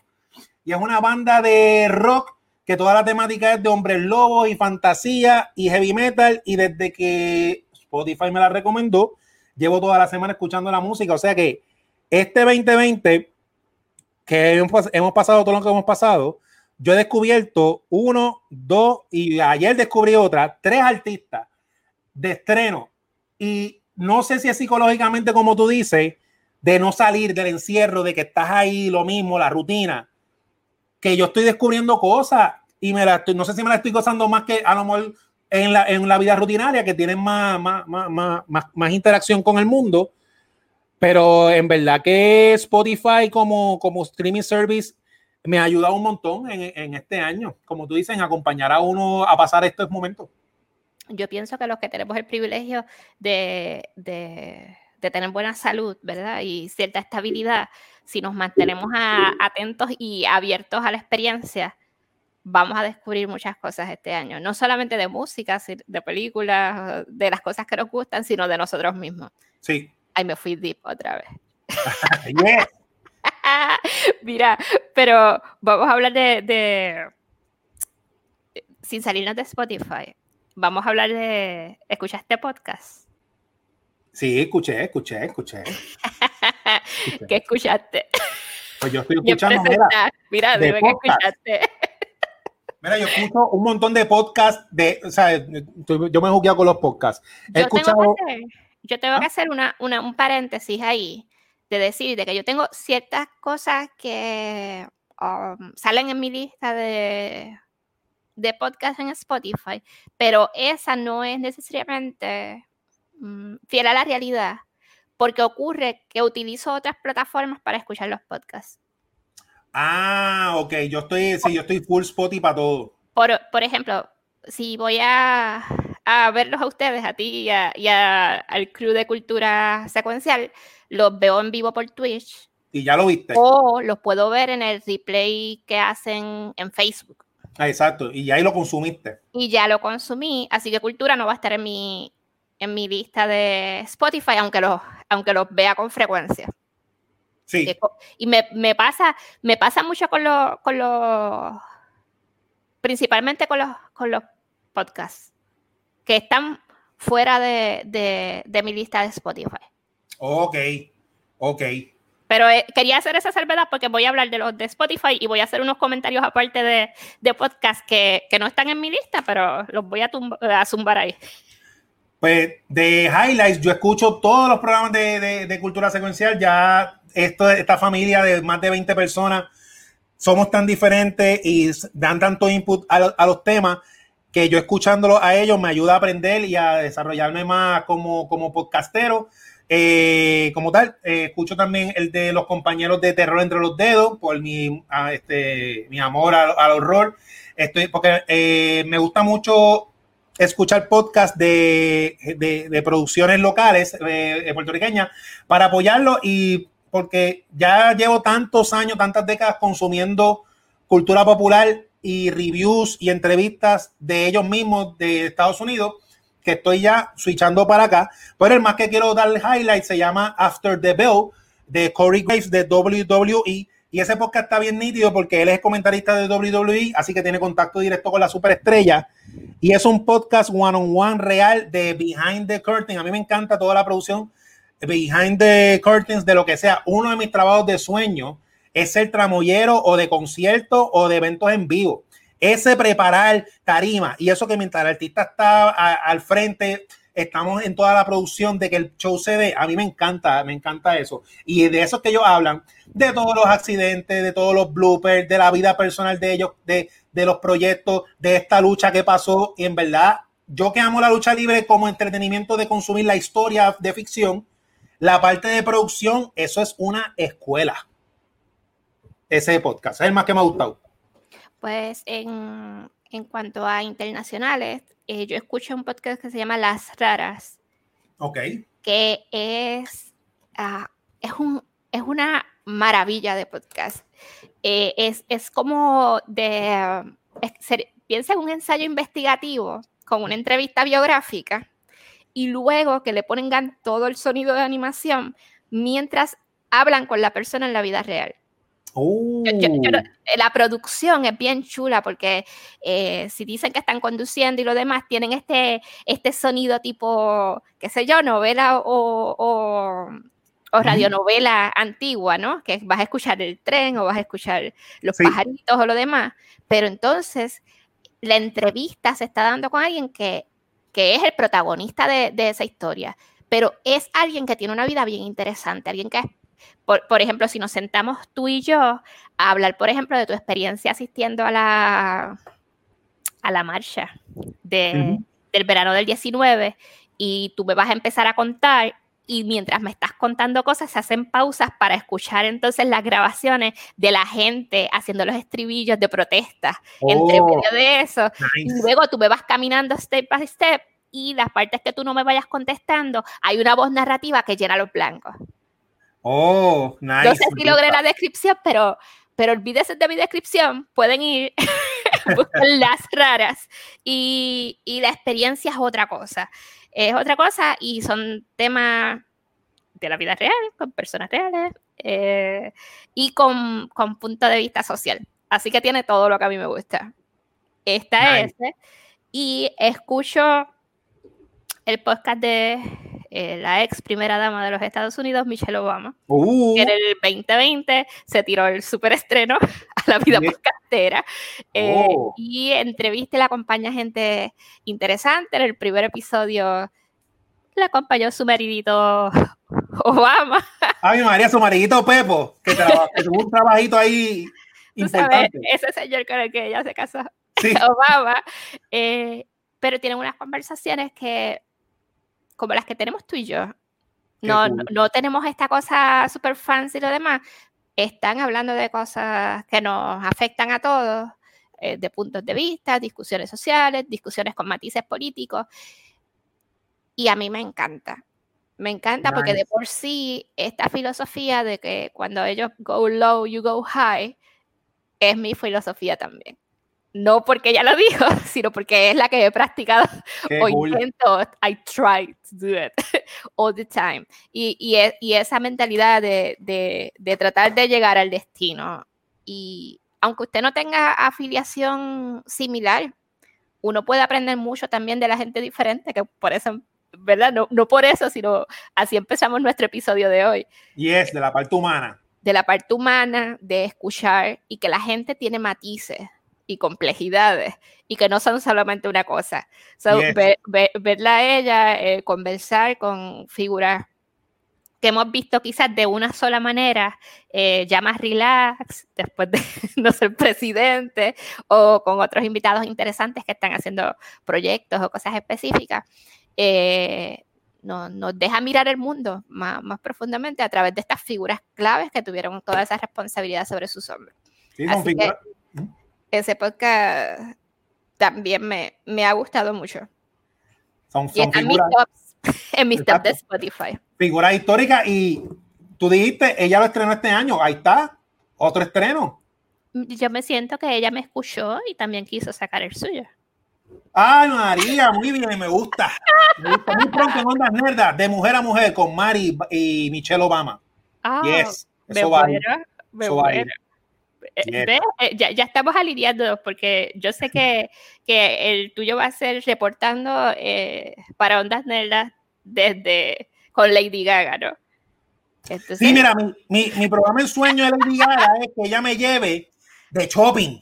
y es una banda de rock que toda la temática es de hombres lobos y fantasía y heavy metal y desde que Spotify me la recomendó, llevo toda la semana escuchando la música, o sea que este 2020 que hemos, pasado todo lo que hemos pasado, yo he descubierto uno, dos y ayer descubrí otra, tres artistas de estreno. Y no sé si es psicológicamente como tú dices, de no salir del encierro, de que estás ahí lo mismo, la rutina que yo estoy descubriendo cosas y me la estoy, no sé si me la estoy gozando más que a lo mejor en la, en la vida rutinaria, que tienen más, más, más, más, más interacción con el mundo. Pero en verdad que Spotify como, como streaming service me ha ayudado un montón en, este año, como tú dices, en acompañar a uno a pasar estos momentos. Yo pienso que los que tenemos el privilegio de, de, tener buena salud, ¿verdad? Y cierta estabilidad, si nos mantenemos atentos y abiertos a la experiencia, vamos a descubrir muchas cosas este año, no solamente de música, de películas, de las cosas que nos gustan, sino de nosotros mismos. Sí. Ahí me fui deep otra vez. Mira, pero vamos a hablar de, sin salirnos de Spotify. Vamos a hablar de, ¿escuchaste podcast? Sí, escuché, escuché, escuché. ¿Qué escuchaste? Pues yo estoy escuchando. Mira, de que escuchaste. Mira, yo escucho un montón de podcasts de, o sea, yo me he jugueado con los podcasts. He yo escuchado. Tengo que hacer, yo tengo que ¿Ah? hacer una, una, un paréntesis ahí de decir de que yo tengo ciertas cosas que um, salen en mi lista de, de podcast en Spotify, pero esa no es necesariamente mm, fiel a la realidad, porque ocurre que utilizo otras plataformas para escuchar los podcasts. Ah, ok, yo estoy, sí, yo estoy full Spotify para todo. Por, por ejemplo, si voy a, a, verlos a ustedes, a ti y, al crew de cultura secuencial, los veo en vivo por Twitch. Y ya lo viste. O los puedo ver en el replay que hacen en Facebook. Ah, exacto, y ya ahí lo consumiste. Y ya lo consumí, así que cultura no va a estar en mi, en mi lista de Spotify, aunque los, aunque los vea con frecuencia. Sí. Y me, pasa, me pasa mucho con los, con los, principalmente con los, con los podcasts, que están fuera de, mi lista de Spotify. Ok, ok. Pero eh, quería hacer esa salvedad porque voy a hablar de los de Spotify y voy a hacer unos comentarios aparte de, de podcast que, no están en mi lista, pero los voy a, a zumbar ahí. Pues de highlights, yo escucho todos los programas de, de cultura secuencial, ya esto, esta familia de más de 20 personas somos tan diferentes y dan tanto input a, los temas que yo escuchándolo a ellos me ayuda a aprender y a desarrollarme más como, como podcastero. Eh, como tal, eh, escucho también el de los compañeros de Terror entre los dedos por mi, este, mi amor al, horror. Estoy, porque eh, me gusta mucho escuchar podcast de, de, producciones locales puertorriqueñas para apoyarlo y porque ya llevo tantos años, tantas décadas consumiendo cultura popular y reviews y entrevistas de ellos mismos de Estados Unidos, que estoy ya switchando para acá. Pero el más que quiero darle highlight se llama After the Bell de Corey Graves de WWE. Y ese podcast está bien nítido porque él es comentarista de WWE, así que tiene contacto directo con la superestrella. Y es un podcast one on one real de Behind the Curtain. A mí me encanta toda la producción behind the curtains de lo que sea, uno de mis trabajos de sueño es ser tramoyero o de concierto o de eventos en vivo. Ese preparar tarima y eso que mientras el artista está al frente, estamos en toda la producción de que el show se dé. A mí me encanta, me encanta eso. Y de eso que ellos hablan, de todos los accidentes, de todos los bloopers, de la vida personal de ellos, de, de los proyectos, de esta lucha que pasó. Y en verdad, yo que amo la lucha libre como entretenimiento de consumir la historia de ficción, la parte de producción, eso es una escuela. Ese podcast, es el más que me ha gustado. Pues en, cuanto a internacionales, eh, yo escucho un podcast que se llama Las Raras. Ok. Que es, ah, es, un, es una maravilla de podcast. Eh, es, como de, piensa en un ensayo investigativo con una entrevista biográfica y luego que le ponen todo el sonido de animación mientras hablan con la persona en la vida real. Oh. la producción es bien chula porque eh, si dicen que están conduciendo y lo demás, tienen este, este sonido tipo, qué sé yo, novela o, o, radionovela antigua, ¿no? Que vas a escuchar el tren o vas a escuchar los pajaritos o lo demás. Pero entonces la entrevista se está dando con alguien que que es el protagonista de, esa historia, pero es alguien que tiene una vida bien interesante, alguien que por, ejemplo, si nos sentamos tú y yo a hablar, por ejemplo, de tu experiencia asistiendo a la, a la marcha del verano del 19 y tú me vas a empezar a contar y mientras me estás contando cosas, se hacen pausas para escuchar entonces las grabaciones de la gente haciendo los estribillos de protesta entre oh, medio de eso. Y luego tú me vas caminando step by step y las partes que tú no me vayas contestando, hay una voz narrativa que llena los blancos. Oh, nice. No sé si logré la descripción, pero, pero olvídese de mi descripción, pueden ir, las raras y, y la experiencia es otra cosa es otra cosa y son temas de la vida real, con personas reales eh, y con, con, punto de vista social. Así que tiene todo lo que a mí me gusta. Esta es. Y escucho el podcast de eh, la ex primera dama de los Estados Unidos, Michelle Obama, uh. que en el 2020 se tiró el super estreno a la vida podcastera eh, oh. y entrevista y la acompaña gente interesante. En el primer episodio la acompañó su maridito Obama. Ay, María, su maridito Pepo, que, tuvo un trabajito ahí importante. ese señor con el que ella se casó, Obama. Eh, pero tienen unas conversaciones que como las que tenemos tú y yo. No, no, tenemos esta cosa super fancy y lo demás. Están hablando de cosas que nos afectan a todos, eh, de puntos de vista, discusiones sociales, discusiones con matices políticos. Y a mí me encanta. Me encanta porque de por sí esta filosofía de que cuando ellos go low, you go high, es mi filosofía también no porque ella lo dijo, sino porque es la que he practicado o intento, I try to do it all the time. Y, y, e, y esa mentalidad de, de, de, tratar de llegar al destino. Y aunque usted no tenga afiliación similar, uno puede aprender mucho también de la gente diferente, que por eso, ¿verdad? No, no por eso, sino así empezamos nuestro episodio de hoy. Y es de la parte humana. De la parte humana, de escuchar y que la gente tiene matices y complejidades y que no son solamente una cosa. verla a ella, eh, conversar con figuras que hemos visto quizás de una sola manera, eh, ya más relax, después de no ser presidente, o con otros invitados interesantes que están haciendo proyectos o cosas específicas, eh, nos, deja mirar el mundo más, más, profundamente a través de estas figuras claves que tuvieron toda esa responsabilidad sobre sus hombros. Sí, ese podcast también me, me ha gustado mucho. Son, son figuras, en mis tops de Spotify. Figura histórica y tú dijiste, ella lo estrenó este año, ahí está, otro estreno. Yo me siento que ella me escuchó y también quiso sacar el suyo. Ay, María, muy bien, me gusta. Me gusta muy pronto en Ondas Nerdas, de mujer a mujer, con Mari y Michelle Obama. Ah, yes, eso va, eh, eh, ya, ya, estamos alineando porque yo sé que, que, el tuyo va a ser reportando eh, para Ondas Nerdas desde con Lady Gaga, ¿no? sí, mira, mi, mi, mi, programa en sueño de Lady Gaga es que ella me lleve de shopping.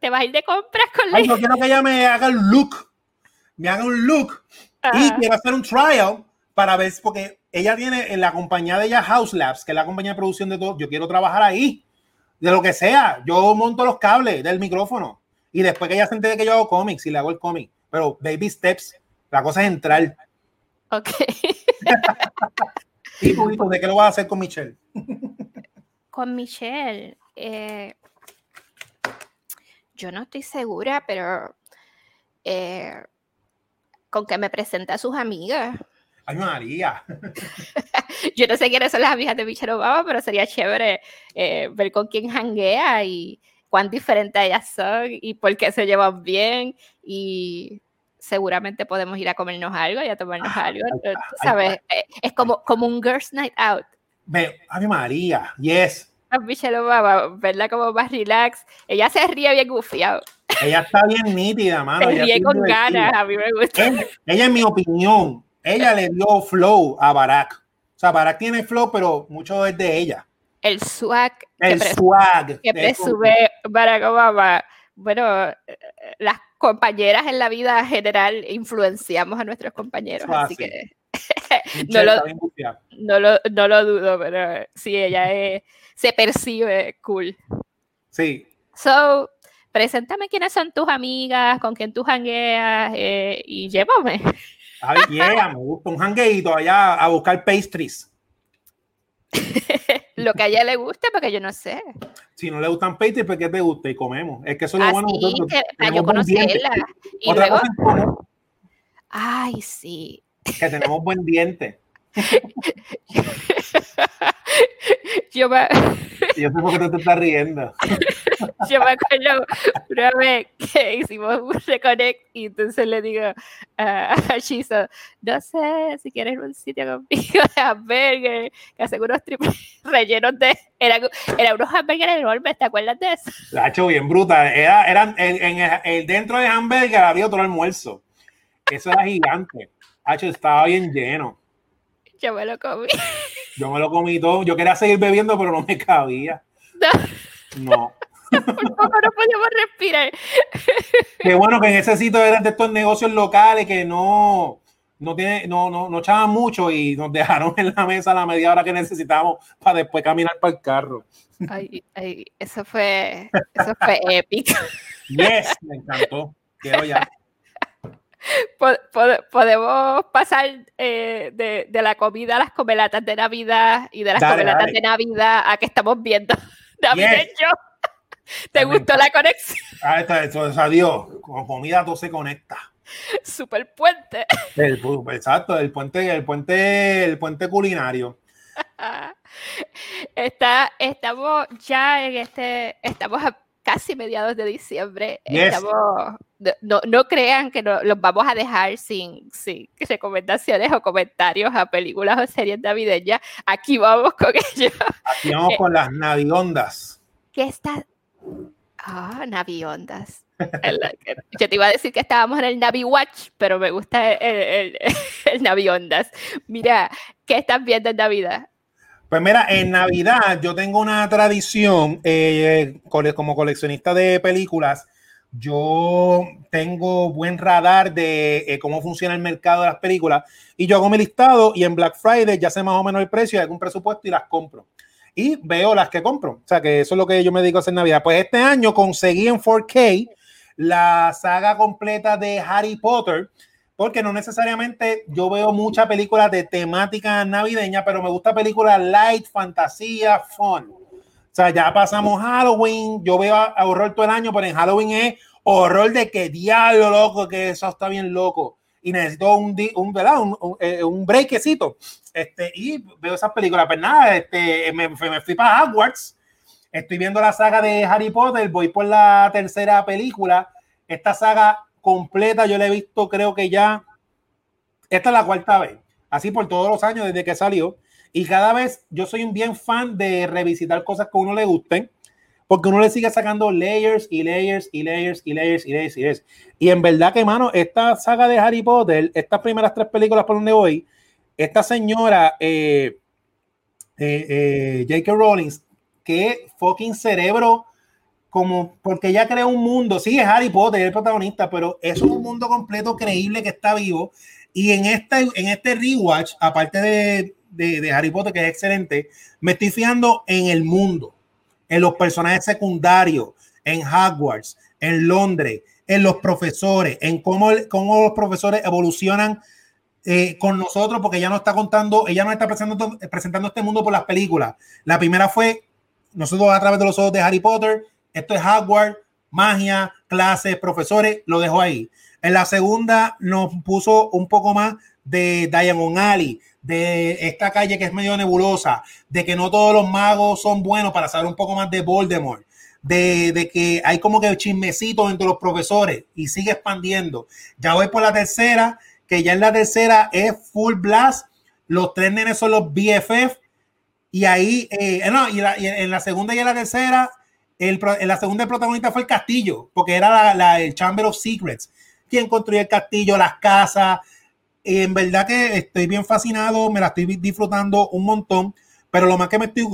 ¿Te vas a ir de compras con Lady Gaga? Yo quiero que ella me haga un look, me haga un look y quiero hacer un trial para ver, porque ella tiene en la compañía de ella House Labs, que es la compañía de producción de todo, yo quiero trabajar ahí de lo que sea. Yo monto los cables del micrófono y después que ella se entere que yo hago cómics y le hago el cómic. Pero baby steps, la cosa es entrar. Ok. ¿Y tú, de qué lo vas a hacer con Michelle? con Michelle, eh, yo no estoy segura, pero eh, con que me presente a sus amigas. Ay, María. Yo no sé quiénes son las amigas de Michelle Obama, pero sería chévere eh, ver con quién hanguea y cuán diferentes ellas son y por qué se llevan bien y seguramente podemos ir a comernos algo y a tomarnos ah, algo. ¿Sabes? Eh, es como, como un girls night out. Ay, María, yes. Michelle Obama, verla como más relax. Ella se ríe bien gufiado. Ella está bien nítida, mano. Se ríe con ganas, a mí me gusta. ella, en mi opinión, ella le dio flow a Barack. O sea, Barack tiene flow, pero mucho es de ella. El swag. El que swag. Que presume Barack Obama. Bueno, las compañeras en la vida general influenciamos a nuestros compañeros, así que no, lo, no, lo, no, lo, dudo, pero sí, ella se percibe cool. Sí. So, preséntame quiénes son tus amigas, con quién tú jangueas eh, y llévame. Ay, yeah, me gusta un hangueito allá a buscar pastries. lo que a ella le guste, porque yo no sé. Si no le gustan pastries, ¿por qué te gusta? Y comemos. Es que eso es lo bueno. Que, para yo conocerla. Y Otra luego... cosa Ay, sí. Que tenemos buen diente. yo me... Yo sé por qué te estás riendo. yo me acuerdo una vez que hicimos un reconnect y entonces le digo a Shizo, no sé si quieres un sitio conmigo de hamburgues, que hacen unos triples rellenos de... Eran, eran unos hamburgues enormes, ¿te acuerdas de eso? La ha hecho bien bruta. Era, eran, en, el, dentro de hamburger había otro almuerzo. Eso era gigante. Hacho, estaba bien lleno. Yo me lo comí. Yo me lo comí todo. Yo quería seguir bebiendo, pero no me cabía. No. no. no podíamos respirar. Qué bueno que en ese sitio eran de estos negocios locales que no, no, tiene, no, no, no echaban mucho y nos dejaron en la mesa la media hora que necesitábamos para después caminar para el carro. Ay, ay, eso fue, eso fue épico. Yes, me encantó. Quiero ya podemos pasar eh, de, la comida a las comelatas de Navidad y de las comelatas de Navidad a que estamos viendo navideño. ¿Te gustó la conexión? Ah, está, eso, adiós. Con comida todo se conecta. Super puente. exacto, el puente, el puente, el puente culinario. Está, estamos ya en este, estamos casi mediados de diciembre. No, no, crean que los vamos a dejar sin, sin, recomendaciones o comentarios a películas o series navideñas. Aquí vamos con ellos. Aquí vamos con las naviondas. ¿Qué está? Ah, naviondas. Yo te iba a decir que estábamos en el Navi Watch, pero me gusta el, el, el Naviondas. Mira, ¿qué estás viendo en Navidad? Pues mira, en Navidad yo tengo una tradición eh, como coleccionista de películas. Yo tengo buen radar de eh, cómo funciona el mercado de las películas y yo hago mi listado y en Black Friday ya sé más o menos el precio, algún presupuesto y las compro. Y veo las que compro. O sea que eso es lo que yo me dedico a hacer en Navidad. Pues este año conseguí en 4K la saga completa de Harry Potter porque no necesariamente yo veo muchas películas de temática navideña, pero me gusta películas light, fantasía, fun. Sea, ya pasamos Halloween, yo veo horror todo el año, pero en Halloween es horror de que diablo, loco, que eso está bien loco. Y necesito un, un, ¿verdad? un, un, eh, un breakcito. Este, y veo esas películas. Pues nada, este, me, me fui para Hogwarts. Estoy viendo la saga de Harry Potter, voy por la tercera película. Esta saga completa yo la he visto creo que ya, esta es la cuarta vez, así por todos los años desde que salió. Y cada vez yo soy un bien fan de revisitar cosas que a uno le gusten, porque uno le sigue sacando layers y layers y layers y layers y layers y layers. Y en verdad que, mano, esta saga de Harry Potter, estas primeras tres películas por donde voy, esta señora eh, eh, eh J.K. Rowling, que fucking cerebro como porque ella crea un mundo, sí es Harry Potter, el protagonista, pero es un mundo completo creíble que está vivo. Y en este, en este rewatch, aparte de, de, Harry Potter, que es excelente, me estoy fijando en el mundo, en los personajes secundarios, en Hogwarts, en Londres, en los profesores, en cómo, cómo los profesores evolucionan eh, con nosotros, porque ella no está contando, ella no está presentando, presentando este mundo por las películas. La primera fue nosotros a través de los ojos de Harry Potter, esto es Hogwarts, magia, clases, profesores, lo dejó ahí. En la segunda nos puso un poco más de Diagon Alley, de esta calle que es medio nebulosa, de que no todos los magos son buenos para saber un poco más de Voldemort, de, de que hay como que chismecitos entre los profesores y sigue expandiendo. Ya voy por la tercera, que ya en la tercera es Full Blast, los tres nenes son los BFF y ahí, eh, no, y, y en la segunda y en la tercera el, la segunda protagonista fue el castillo, porque era la, el Chamber of Secrets. Quien construyó el castillo, las casas. En verdad que estoy bien fascinado, me la estoy disfrutando un montón, pero lo más que me, estoy,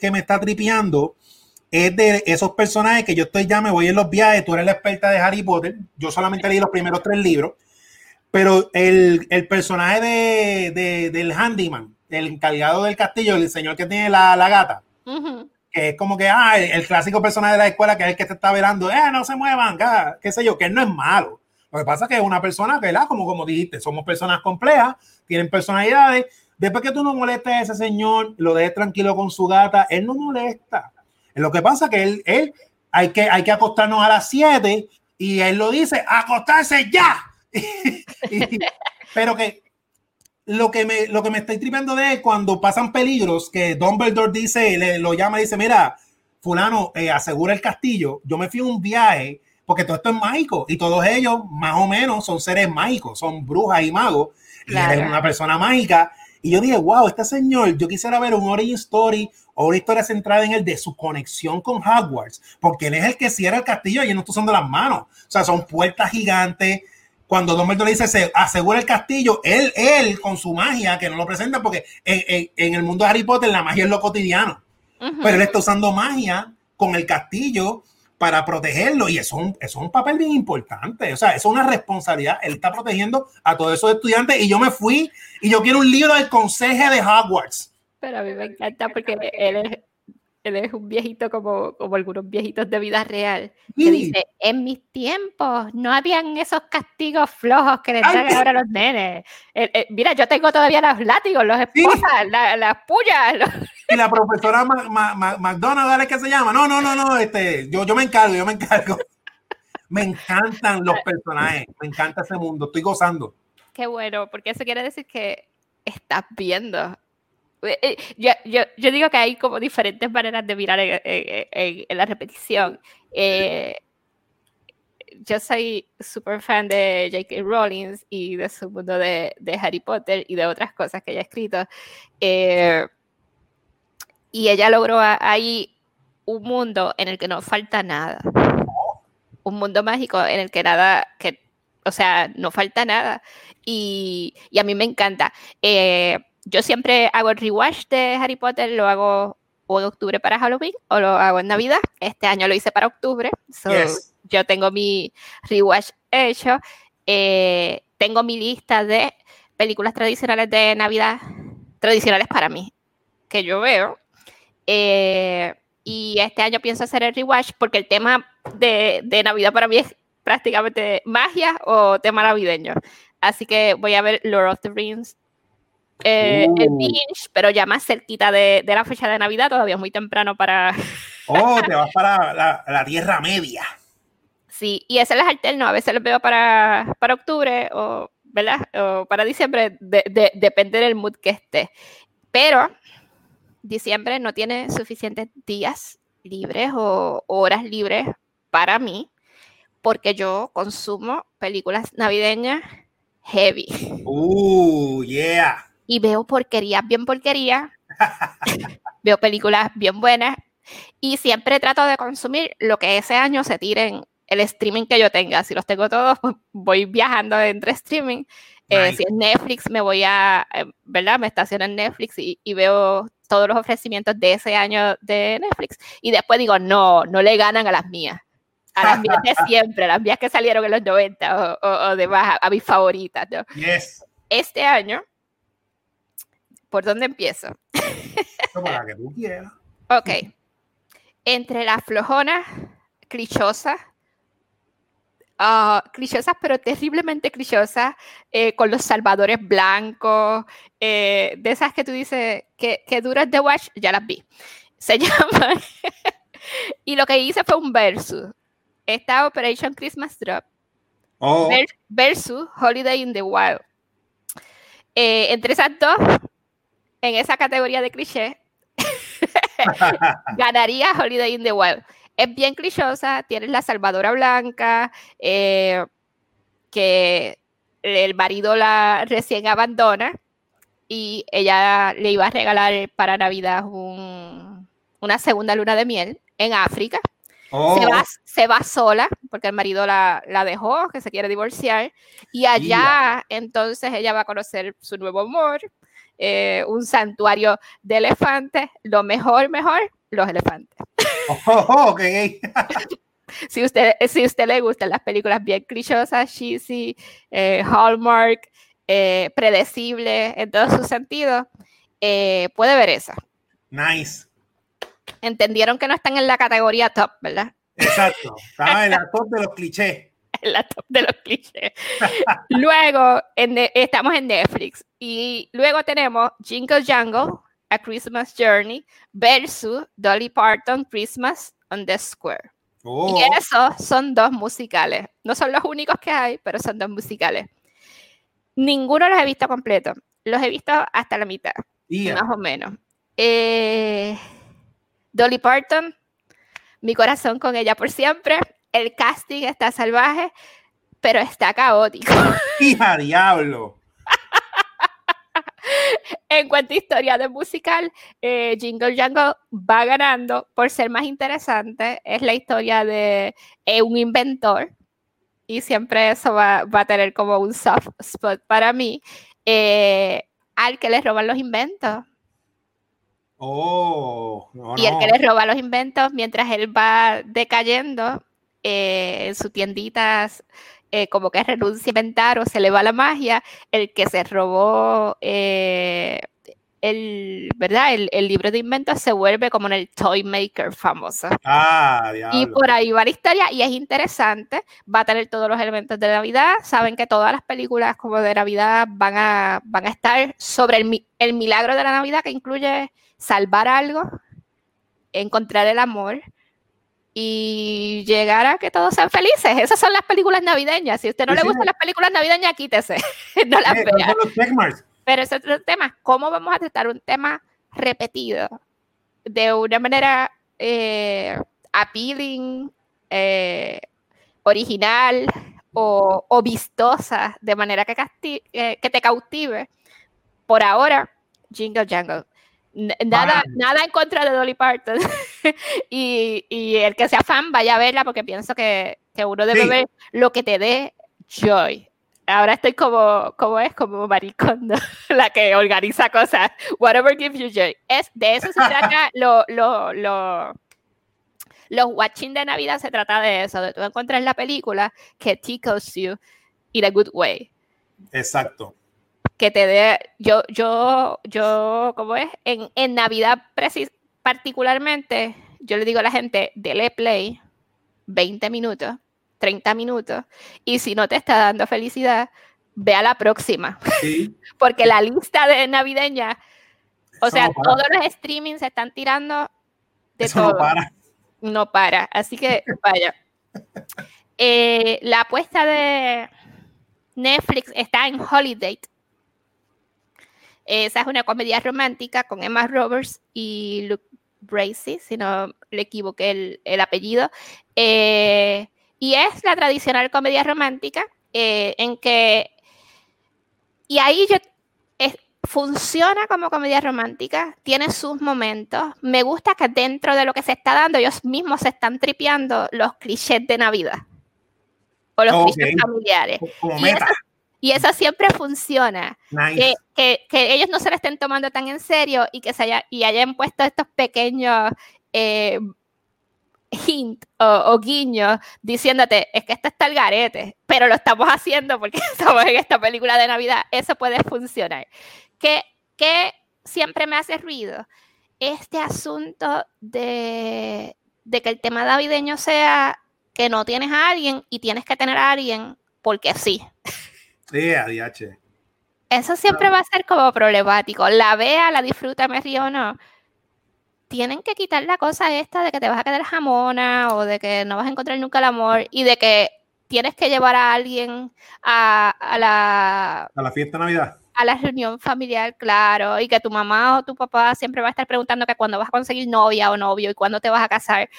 que me está tripeando es de esos personajes que yo estoy ya, me voy en los viajes, tú eres la experta de Harry Potter, yo solamente leí los primeros tres libros, pero el, el personaje de, de, del handyman, el encargado del castillo, el señor que tiene la, la gata, que es como que, ah, el, clásico personaje de la escuela que es el que te está verando, eh, no se muevan, qué sé yo, que él no es malo, Lo que pasa es que es una persona que, como, como dijiste, somos personas complejas, tienen personalidades. Después que tú no molestes a ese señor, lo dejes tranquilo con su gata, él no molesta. Lo que pasa es que él, él hay, que, hay que acostarnos a las 7 y él lo dice, acostarse ya. pero que lo que me, lo que me estoy tripeando de él cuando pasan peligros, que Dumbledore dice, le, lo llama y dice, mira, fulano, eh, asegura el castillo. Yo me fui a un viaje porque todo esto es mágico y todos ellos más o menos son seres mágicos, son brujas y magos. Y él es una persona mágica. Y yo dije, wow, este señor, yo quisiera ver un origin story o una historia centrada en el de su conexión con Hogwarts, porque él es el que cierra el castillo y no está usando las manos. O sea, son puertas gigantes. Cuando Dumbledore dice se asegura el castillo, él, él con su magia, que no lo presenta, porque en, en, el mundo de Harry Potter la magia es lo cotidiano. Pero él está usando magia con el castillo para protegerlo y eso es, un, es un papel bien importante, o sea, eso es una responsabilidad, él está protegiendo a todos esos estudiantes y yo me fui y yo quiero un libro del consejo de Hogwarts. Pero a mí me encanta porque él es, él es un viejito como, como algunos viejitos de vida real, que dice, en mis tiempos no habían esos castigos flojos que le dan ahora a los nenes. mira, yo tengo todavía los látigos, los esposas, las pullas. Y la profesora McDonald, ¿qué se llama? No, no, no, no, este, yo, yo me encargo, yo me encargo. Me encantan los personajes, me encanta ese mundo, estoy gozando. Qué bueno, porque eso quiere decir que estás viendo eh, eh, yo, yo, yo, digo que hay como diferentes maneras de mirar en, la repetición. Eh, yo soy súper fan de J.K. Rowling y de su mundo de, de, Harry Potter y de otras cosas que ella ha escrito. Y ella logró ahí un mundo en el que no falta nada. Un mundo mágico en el que nada, que, o sea, no falta nada. Y, y a mí me encanta. Eh, yo siempre hago el rewatch de Harry Potter, lo hago o en octubre para Halloween o lo hago en Navidad. Este año lo hice para octubre. Yo tengo mi rewatch hecho. Eh, tengo mi lista de películas tradicionales de Navidad, tradicionales para mí, que yo veo. Eh, y este año pienso hacer el rewatch porque el tema de, de Navidad para mí es prácticamente magia o tema navideño. Así que voy a ver Lord of the Rings eh, el uh. binge, pero ya más cerquita de, de, la fecha de Navidad, todavía es muy temprano para... oh, te vas para la, la, Tierra Media. Sí, y ese les alterno, a veces los veo para, para octubre o, ¿verdad? o para diciembre, de, de, depende del mood que esté. Pero diciembre no tiene suficientes días libres o horas libres para mí, porque yo consumo películas navideñas heavy. Uh, yeah y veo porquerías bien porquerías, veo películas bien buenas y siempre trato de consumir lo que ese año se tire en el streaming que yo tenga. Si los tengo todos, pues voy viajando entre streaming. Eh, si es Netflix, me voy a, eh, ¿verdad? Me estaciono en Netflix y, veo todos los ofrecimientos de ese año de Netflix. Y después digo, no, no le ganan a las mías. A las mías de siempre, a las mías que salieron en los 90 o, o, demás, a, mis favoritas. ¿no? Este año ¿Por dónde empiezo? Para que tú quieras. Ok. Entre las flojonas clichosas, uh, clichosas pero terriblemente clichosas, eh, con los salvadores blancos, eh, de esas que tú dices que, que duras de watch, ya las vi. Se llama. y lo que hice fue un versus. Esta Operation Christmas Drop oh. versus Holiday in the Wild. Eh, entre esas dos, en esa categoría de cliché, ganaría Holiday in the Wild. Es bien clichosa, tienes la salvadora blanca, eh, que el marido la recién abandona y ella le iba a regalar para Navidad una segunda luna de miel en África. Oh. Se, va, sola porque el marido la, dejó, que se quiere divorciar. Y allá entonces ella va a conocer su nuevo amor eh, un santuario de elefantes, lo mejor, mejor, los elefantes. Oh, si usted, si usted le gustan las películas bien clichosas, cheesy, eh, Hallmark, eh, predecible en todos sus sentidos, puede ver esa. Nice. Entendieron que no están en la categoría top, ¿verdad? Exacto, están en la top de los clichés. en la top de los clichés. cliché. luego estamos en Netflix y luego tenemos Jingle Jungle, A Christmas Journey versus Dolly Parton, Christmas on the Square. Y oh. esos son dos musicales. No son los únicos que hay, pero son dos musicales. Ninguno los he visto completo. Los he visto hasta la mitad, más o menos. Eh, Dolly Parton, mi corazón con ella por siempre. El casting está salvaje, pero está caótico. ¡Hija diablo! en cuanto a historia de musical, eh, Jingle Jangle va ganando por ser más interesante. Es la historia de eh, un inventor y siempre eso va, a tener como un soft spot para mí, eh, al que le roban los inventos. Oh, y el que le roba los inventos mientras él va decayendo en sus tienditas eh, como que renuncia a inventar o se le va la magia, el que se robó eh, el, ¿verdad? El, libro de inventos se vuelve como en el Toy Maker famoso. Ah, y por ahí va la historia y es interesante. Va a tener todos los elementos de Navidad. Saben que todas las películas como de Navidad van a, van a estar sobre el, el milagro de la Navidad que incluye salvar algo, encontrar el amor y llegar a que todos sean felices. Esas son las películas navideñas. Si a usted no le gustan las películas navideñas, quítese. no las vea. Pero ese es otro tema. ¿Cómo vamos a tratar un tema repetido de una manera eh, appealing, eh, original o, vistosa, de manera que, eh, que te cautive? Por ahora, Jingle Jangle Nada, nada en contra de Dolly Parton. y, y, el que sea fan, vaya a verla porque pienso que, que uno debe ver lo que te dé joy. Ahora estoy como, como es, como maricondo, la que organiza cosas. Whatever gives you joy. Es, de eso se trata lo, lo, lo, los watching de Navidad se trata de eso, de tú encontrar la película que tickles you in a good way. Exacto que te dé, yo, yo, yo, ¿cómo es? En, en Navidad particularmente, yo le digo a la gente, dele play 20 minutos, 30 minutos, y si no te está dando felicidad, ve a la próxima. Porque la lista de navideña, o sea, todos los streamings se están tirando de todo. No para. No para. Así que, vaya. Eh, la apuesta de Netflix está en Holiday, esa es una comedia romántica con Emma Roberts y Luke Bracey, si no le equivoqué el, apellido. Eh, y es la tradicional comedia romántica eh, en que... Y ahí yo, funciona como comedia romántica, tiene sus momentos. Me gusta que dentro de lo que se está dando, ellos mismos se están tripeando los clichés de Navidad o los clichés familiares. Como meta. Y eso siempre funciona. Que, que, ellos no se lo estén tomando tan en serio y que se haya, y hayan puesto estos pequeños eh, hint o, guiños diciéndote, es que esto está el garete, pero lo estamos haciendo porque estamos en esta película de Navidad. Eso puede funcionar. Que, que siempre me hace ruido este asunto de, de que el tema navideño sea que no tienes a alguien y tienes que tener a alguien porque sí. Sí, ADH. Eso siempre va a ser como problemático. La vea, la disfruta, me río o no. Tienen que quitar la cosa esta de que te vas a quedar jamona o de que no vas a encontrar nunca el amor y de que tienes que llevar a alguien a, la... A la fiesta de Navidad. A la reunión familiar, claro. Y que tu mamá o tu papá siempre va a estar preguntando que cuándo vas a conseguir novia o novio y cuándo te vas a casar.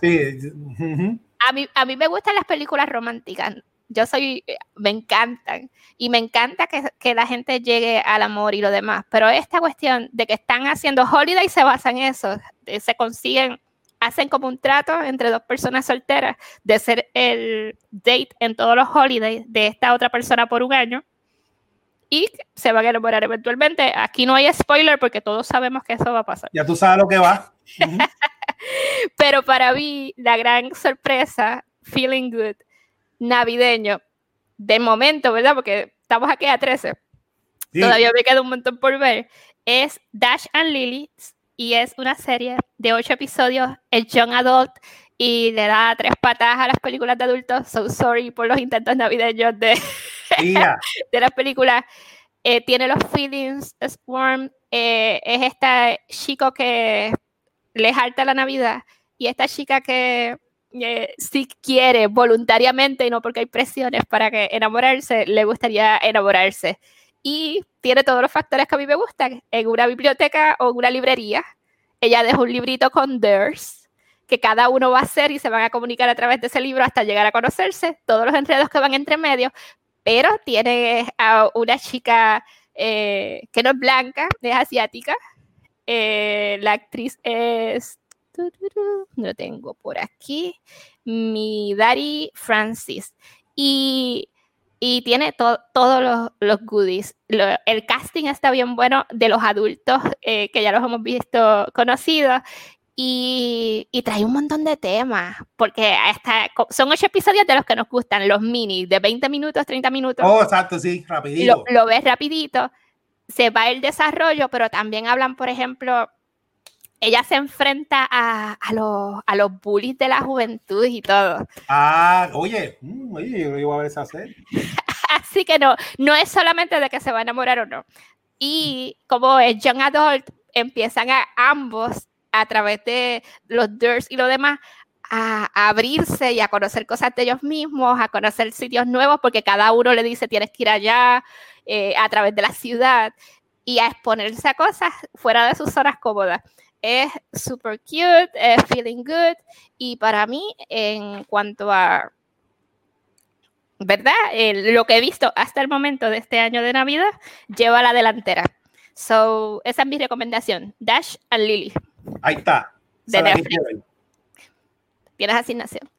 Sí. a, mí, a mí me gustan las películas románticas yo soy, eh, me encantan y me encanta que, que, la gente llegue al amor y lo demás, pero esta cuestión de que están haciendo holiday se basa en eso, se consiguen, hacen como un trato entre dos personas solteras de ser el date en todos los holidays de esta otra persona por un año y se van a enamorar eventualmente. Aquí no hay spoiler porque todos sabemos que eso va a pasar. Ya tú sabes lo que va. pero para mí, la gran sorpresa, feeling good, navideño de momento, ¿verdad? Porque estamos aquí a 13. Todavía me queda un montón por ver. Es Dash and Lily y es una serie de ocho episodios, el Young Adult y le da tres patadas a las películas de adultos. So sorry por los intentos navideños de, de las películas. Eh, tiene los feelings, Swarm, eh, es esta chico que le harta la Navidad y esta chica que eh, si quiere voluntariamente y no porque hay presiones para que enamorarse, le gustaría enamorarse. Y tiene todos los factores que a mí me gustan. En una biblioteca o en una librería, ella deja un librito con theirs, que cada uno va a hacer y se van a comunicar a través de ese libro hasta llegar a conocerse, todos los enredos que van entre medio, pero tiene a una chica eh, que no es blanca, es asiática. Eh, la actriz es lo tengo por aquí, mi Daddy Francis. Y, y tiene todos los, los, goodies. el casting está bien bueno de los adultos, eh, que ya los hemos visto conocidos. Y, y, trae un montón de temas, porque hasta, son ocho episodios de los que nos gustan, los mini, de 20 minutos, 30 minutos. Oh, exacto, sí, rapidito. Lo, lo ves rapidito, se va el desarrollo, pero también hablan, por ejemplo, ella se enfrenta a, a, los, a los bullies de la juventud y todo. Ah, oye, mm, oye, yo iba a ver esa serie. Así que no, no es solamente de que se va a enamorar o no. Y como es young adult, empiezan a ambos, a través de los DIRS y lo demás, a, abrirse y a conocer cosas de ellos mismos, a conocer sitios nuevos, porque cada uno le dice tienes que ir allá, eh, a través de la ciudad, y a exponerse a cosas fuera de sus zonas cómodas es super cute, es feeling good y para mí en cuanto a, ¿verdad? lo que he visto hasta el momento de este año de Navidad lleva a la delantera. So, esa es mi recomendación, Dash and Lily. Ahí está. De Netflix. Tienes asignación.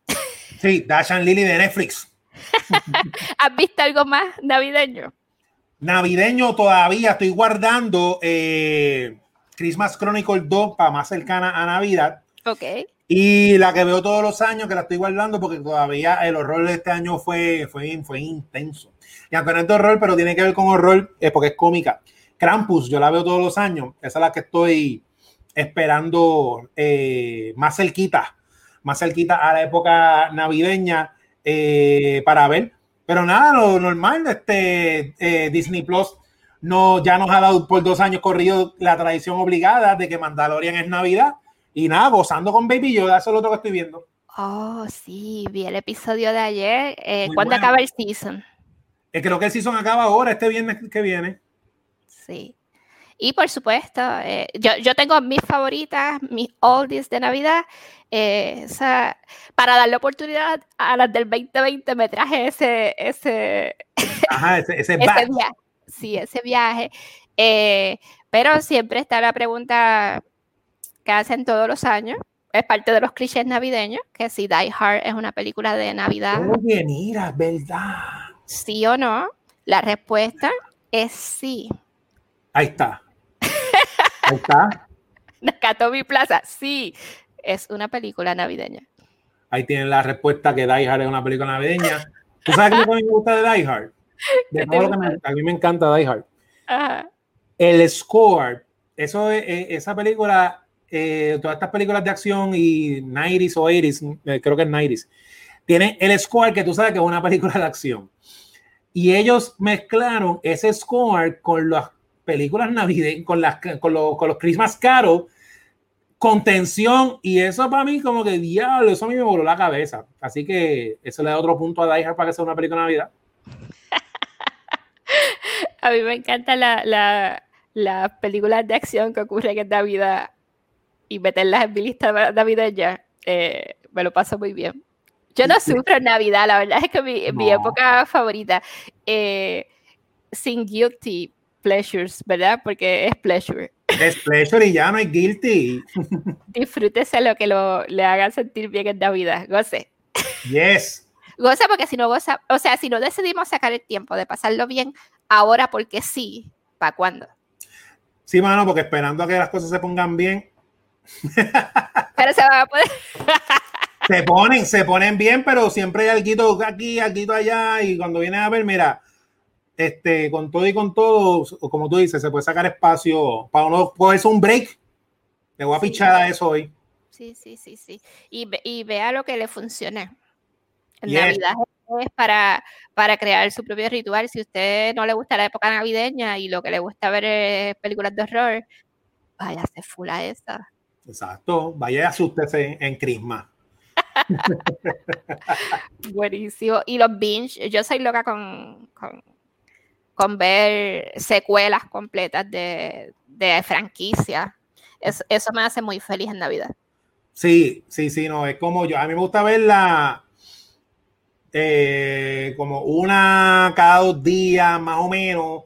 Sí, Dash and Lily de Netflix. ¿Has visto algo más navideño? Navideño todavía estoy guardando eh, Christmas Chronicle 2 para más cercana a Navidad. Ok. Y la que veo todos los años, que la estoy guardando porque todavía el horror de este año fue, fue, fue intenso. Y aunque no es de horror, pero tiene que ver con horror, es porque es cómica. Krampus, yo la veo todos los años. Esa es la que estoy esperando eh, más cerquita, más cerquita a la época navideña eh, para ver. Pero nada, lo normal, este eh, Disney Plus no, ya nos ha dado por dos años corrido la tradición obligada de que Mandalorian es Navidad. Y nada, gozando con Baby Yoda, eso es lo otro que estoy viendo. Oh, sí, vi el episodio de ayer. Eh, ¿Cuándo acaba el season? Eh, creo que el season acaba ahora, este viernes que viene. Sí. Y por supuesto, eh, yo, yo, tengo mis favoritas, mis oldies de Navidad. Eh, para darle oportunidad a las del 2020 me traje ese, ese, Ajá, ese, ese, sí, ese viaje. Eh, pero siempre está la pregunta que hacen todos los años. Es parte de los clichés navideños, que si Die Hard es una película de Navidad. Oye, mira, ¿verdad? ¿Sí o no? La respuesta es sí. Ahí está. Ahí está. Nakatomi Plaza, sí, es una película navideña. Ahí tienen la respuesta que Die Hard es una película navideña. ¿Tú sabes qué me gusta de Die Hard? a mí me encanta Die Hard. El score, eso, eh, esa película, eh, todas estas películas de acción y 90s o 80s, eh, creo que es 90s, tiene el score que tú sabes que es una película de acción. Y ellos mezclaron ese score con las películas navideñas, con, las, con, con los Christmas Carol, con tensión. Y eso para mí, como que diablo, eso a mí me voló la cabeza. Así que eso le da otro punto a Die Hard para que sea una película de Navidad. A mí me encantan las la, películas de acción que ocurren en Navidad y meterlas en mi lista navideña. Eh, me lo paso muy bien. Yo no sufro en Navidad, la verdad es que mi, mi época favorita. Eh, sin guilty pleasures, ¿verdad? Porque es pleasure. Es pleasure y ya no hay guilty. Disfrútese lo que lo, le haga sentir bien en Navidad. Goce. Yes. Goza porque si no goza, o sea, si no decidimos sacar el tiempo de pasarlo bien, ahora porque sí, ¿para cuándo? Sí, mano, porque esperando a que las cosas se pongan bien. Pero se va a poder. se ponen, se ponen bien, pero siempre hay algo aquí, algo allá, y cuando viene a ver, mira, este, con todo y con todo, como tú dices, se puede sacar espacio para uno cogerse un break. Le voy a pichar a eso hoy. Sí, sí, sí, sí. Y, y vea lo que le funcione. En Navidad para, para crear su propio ritual. Si a usted no le gusta la época navideña y lo que le gusta ver es películas de horror, vaya a full a esa. Exacto, vaya y asústese en Crisma. Buenísimo. Y los binge, yo soy loca con, con, ver secuelas completas de, de franquicias. eso me hace muy feliz en Navidad. Sí, sí, sí, no, es como yo. A mí me gusta verla eh, como una cada dos días, más o menos.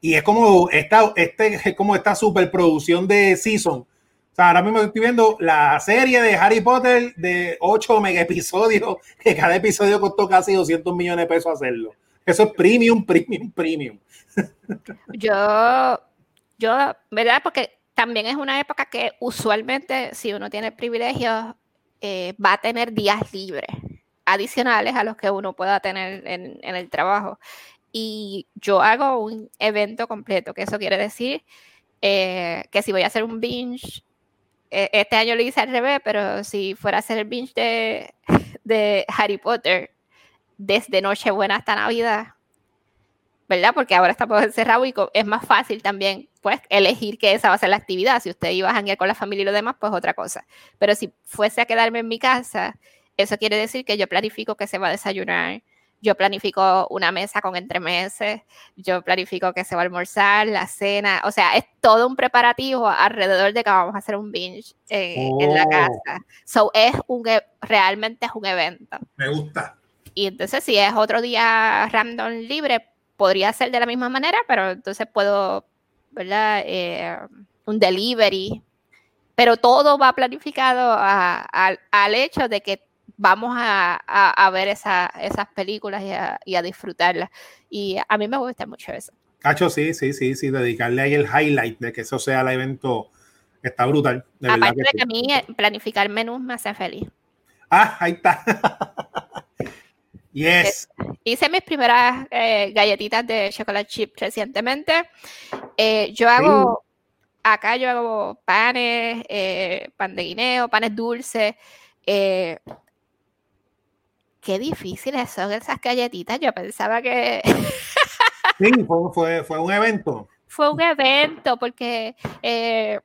Y es como esta, este, es como esta superproducción de Season o sea, ahora mismo estoy viendo la serie de Harry Potter de 8 mega episodios, que cada episodio costó casi 200 millones de pesos hacerlo. Eso es premium, premium, premium. Yo, yo, ¿verdad? Porque también es una época que usualmente, si uno tiene privilegios, eh, va a tener días libres adicionales a los que uno pueda tener en, el trabajo. Y yo hago un evento completo, que eso quiere decir eh, que si voy a hacer un binge e, este año lo hice al revés, pero si fuera a hacer el binge de, de Harry Potter desde Nochebuena hasta Navidad, ¿verdad? Porque ahora estamos encerrados y es más fácil también, pues, elegir que esa va a ser la actividad. Si usted iba a janguear con la familia y lo demás, pues otra cosa. Pero si fuese a quedarme en mi casa, eso quiere decir que yo planifico que se va a desayunar, yo planifico una mesa con entremeses, yo planifico que se va a almorzar, la cena, o sea, es todo un preparativo alrededor de que vamos a hacer un binge en la oh. casa. So, es un, e, realmente es un evento. Me gusta. Y entonces, si es otro día random libre, podría ser de la misma manera, pero entonces puedo, ¿verdad? Eh, un delivery. Pero todo va planificado al hecho de que vamos a, ver esas películas y a, disfrutarlas. Y a mí me gusta mucho eso. Cacho, sí, sí, sí, sí, dedicarle ahí el highlight de que eso sea el evento está brutal. Aparte de que a mí eh, planificar menús me hace feliz. Ah, ahí está. yes. Eh, hice mis primeras eh, galletitas de chocolate chip recientemente. yo hago, acá yo hago panes, pan de guineo, panes dulces qué difíciles son esas galletitas. Yo pensaba que... sí, fue, fue, un evento. Fue un evento porque... Eh,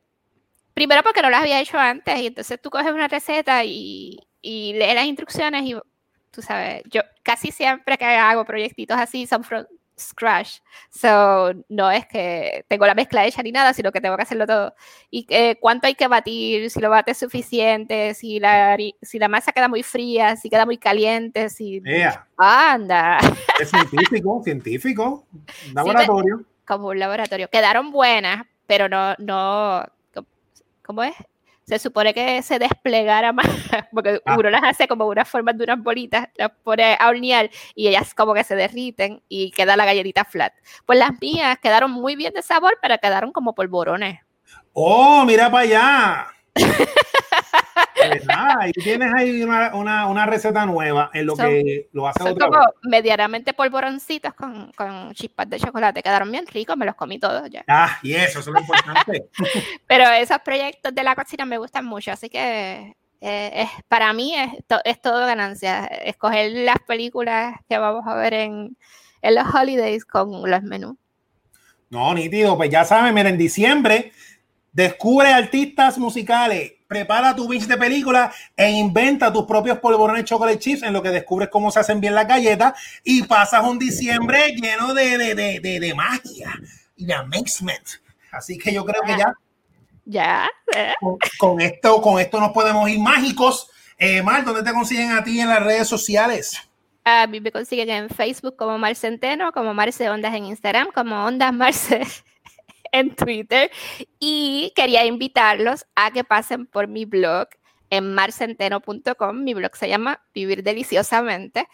primero porque no las había hecho antes y entonces tú coges una receta y, y lees las instrucciones y tú sabes, yo casi siempre que hago proyectitos así son scratch. So, no es que tengo la mezcla hecha ni nada, sino que tengo que hacerlo todo. Y eh, cuánto hay que batir, si lo bates suficiente, si la, si la masa queda muy fría, si queda muy caliente, si... Anda. Es científico, científico. Laboratorio. como un laboratorio. Quedaron buenas, pero no, no, ¿cómo es? Se supone que se desplegara más, porque ah. uno las hace como una forma de unas bolitas, las pone a hornear y ellas como que se derriten y queda la galletita flat. Pues las mías quedaron muy bien de sabor, pero quedaron como polvorones. Oh, mira para allá. Ahí tienes ahí una, receta nueva en lo que lo hace otra como medianamente polvoroncitos con, con, chispas de chocolate. Quedaron bien ricos, me los comí todos ya. Ah, y eso, eso es lo importante. Pero esos proyectos de la cocina me gustan mucho, así que eh, es, para mí es, es todo ganancia. Escoger las películas que vamos a ver en, en los holidays con los menús. No, nítido, pues ya saben, miren, en diciembre descubre artistas musicales prepara tu binge de película e inventa tus propios polvorones chocolate chips en lo que descubres cómo se hacen bien las galletas y pasas un diciembre lleno de, de, de, de, magia y de amazement. Así que yo creo que ya. Ya. Con, esto, con esto nos podemos ir mágicos. Eh, Mar, ¿dónde te consiguen a ti en las redes sociales? A mí me consiguen en Facebook como Mar Centeno, como Marce Ondas en Instagram, como Ondas Marce en Twitter y quería invitarlos a que pasen por mi blog en marcenteno.com. Mi blog se llama Vivir Deliciosamente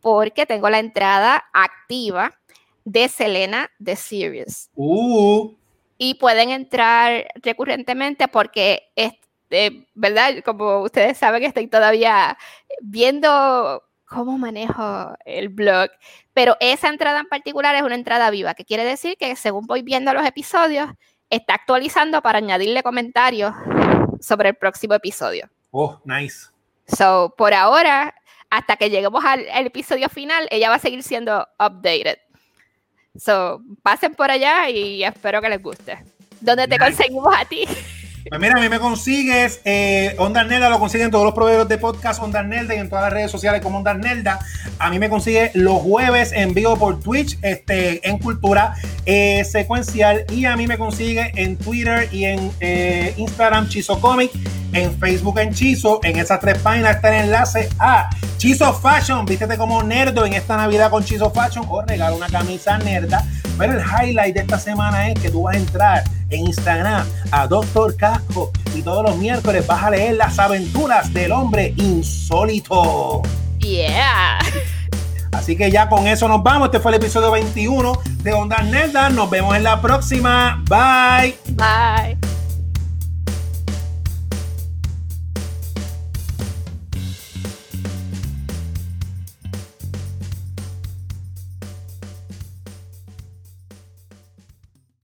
porque tengo la entrada activa de Selena The Series. Uh. Y pueden entrar recurrentemente porque, es, eh, ¿verdad? Como ustedes saben, estoy todavía viendo cómo manejo el blog, pero esa entrada en particular es una entrada viva, que quiere decir que según voy viendo los episodios, está actualizando para añadirle comentarios sobre el próximo episodio. Oh, nice. So, por ahora, hasta que lleguemos al, episodio final, ella va a seguir siendo updated. So, pasen por allá y espero que les guste. ¿Dónde te conseguimos a ti? Pues mira, a mí me consigues, eh, Onda Nelda lo consiguen todos los proveedores de podcast Onda Nelda y en todas las redes sociales como Onda Nelda. A mí me consigue los jueves en vivo por Twitch, este, en Cultura eh, Secuencial. Y a mí me consigue en Twitter y en eh, Instagram Chizo Comic, en Facebook en Chizo. En esas tres páginas está el enlace a Chizo Fashion. Vístete como nerdo en esta Navidad con Chizo Fashion o regala una camisa nerda. Pero el highlight de esta semana es que tú vas a entrar en Instagram a Doctor Y todos los miércoles vas a leer las aventuras del hombre insólito. Yeah. Así que ya con eso nos vamos. Este fue el episodio 21 de Ondas Nerdas. Nos vemos en la próxima. Bye. Bye.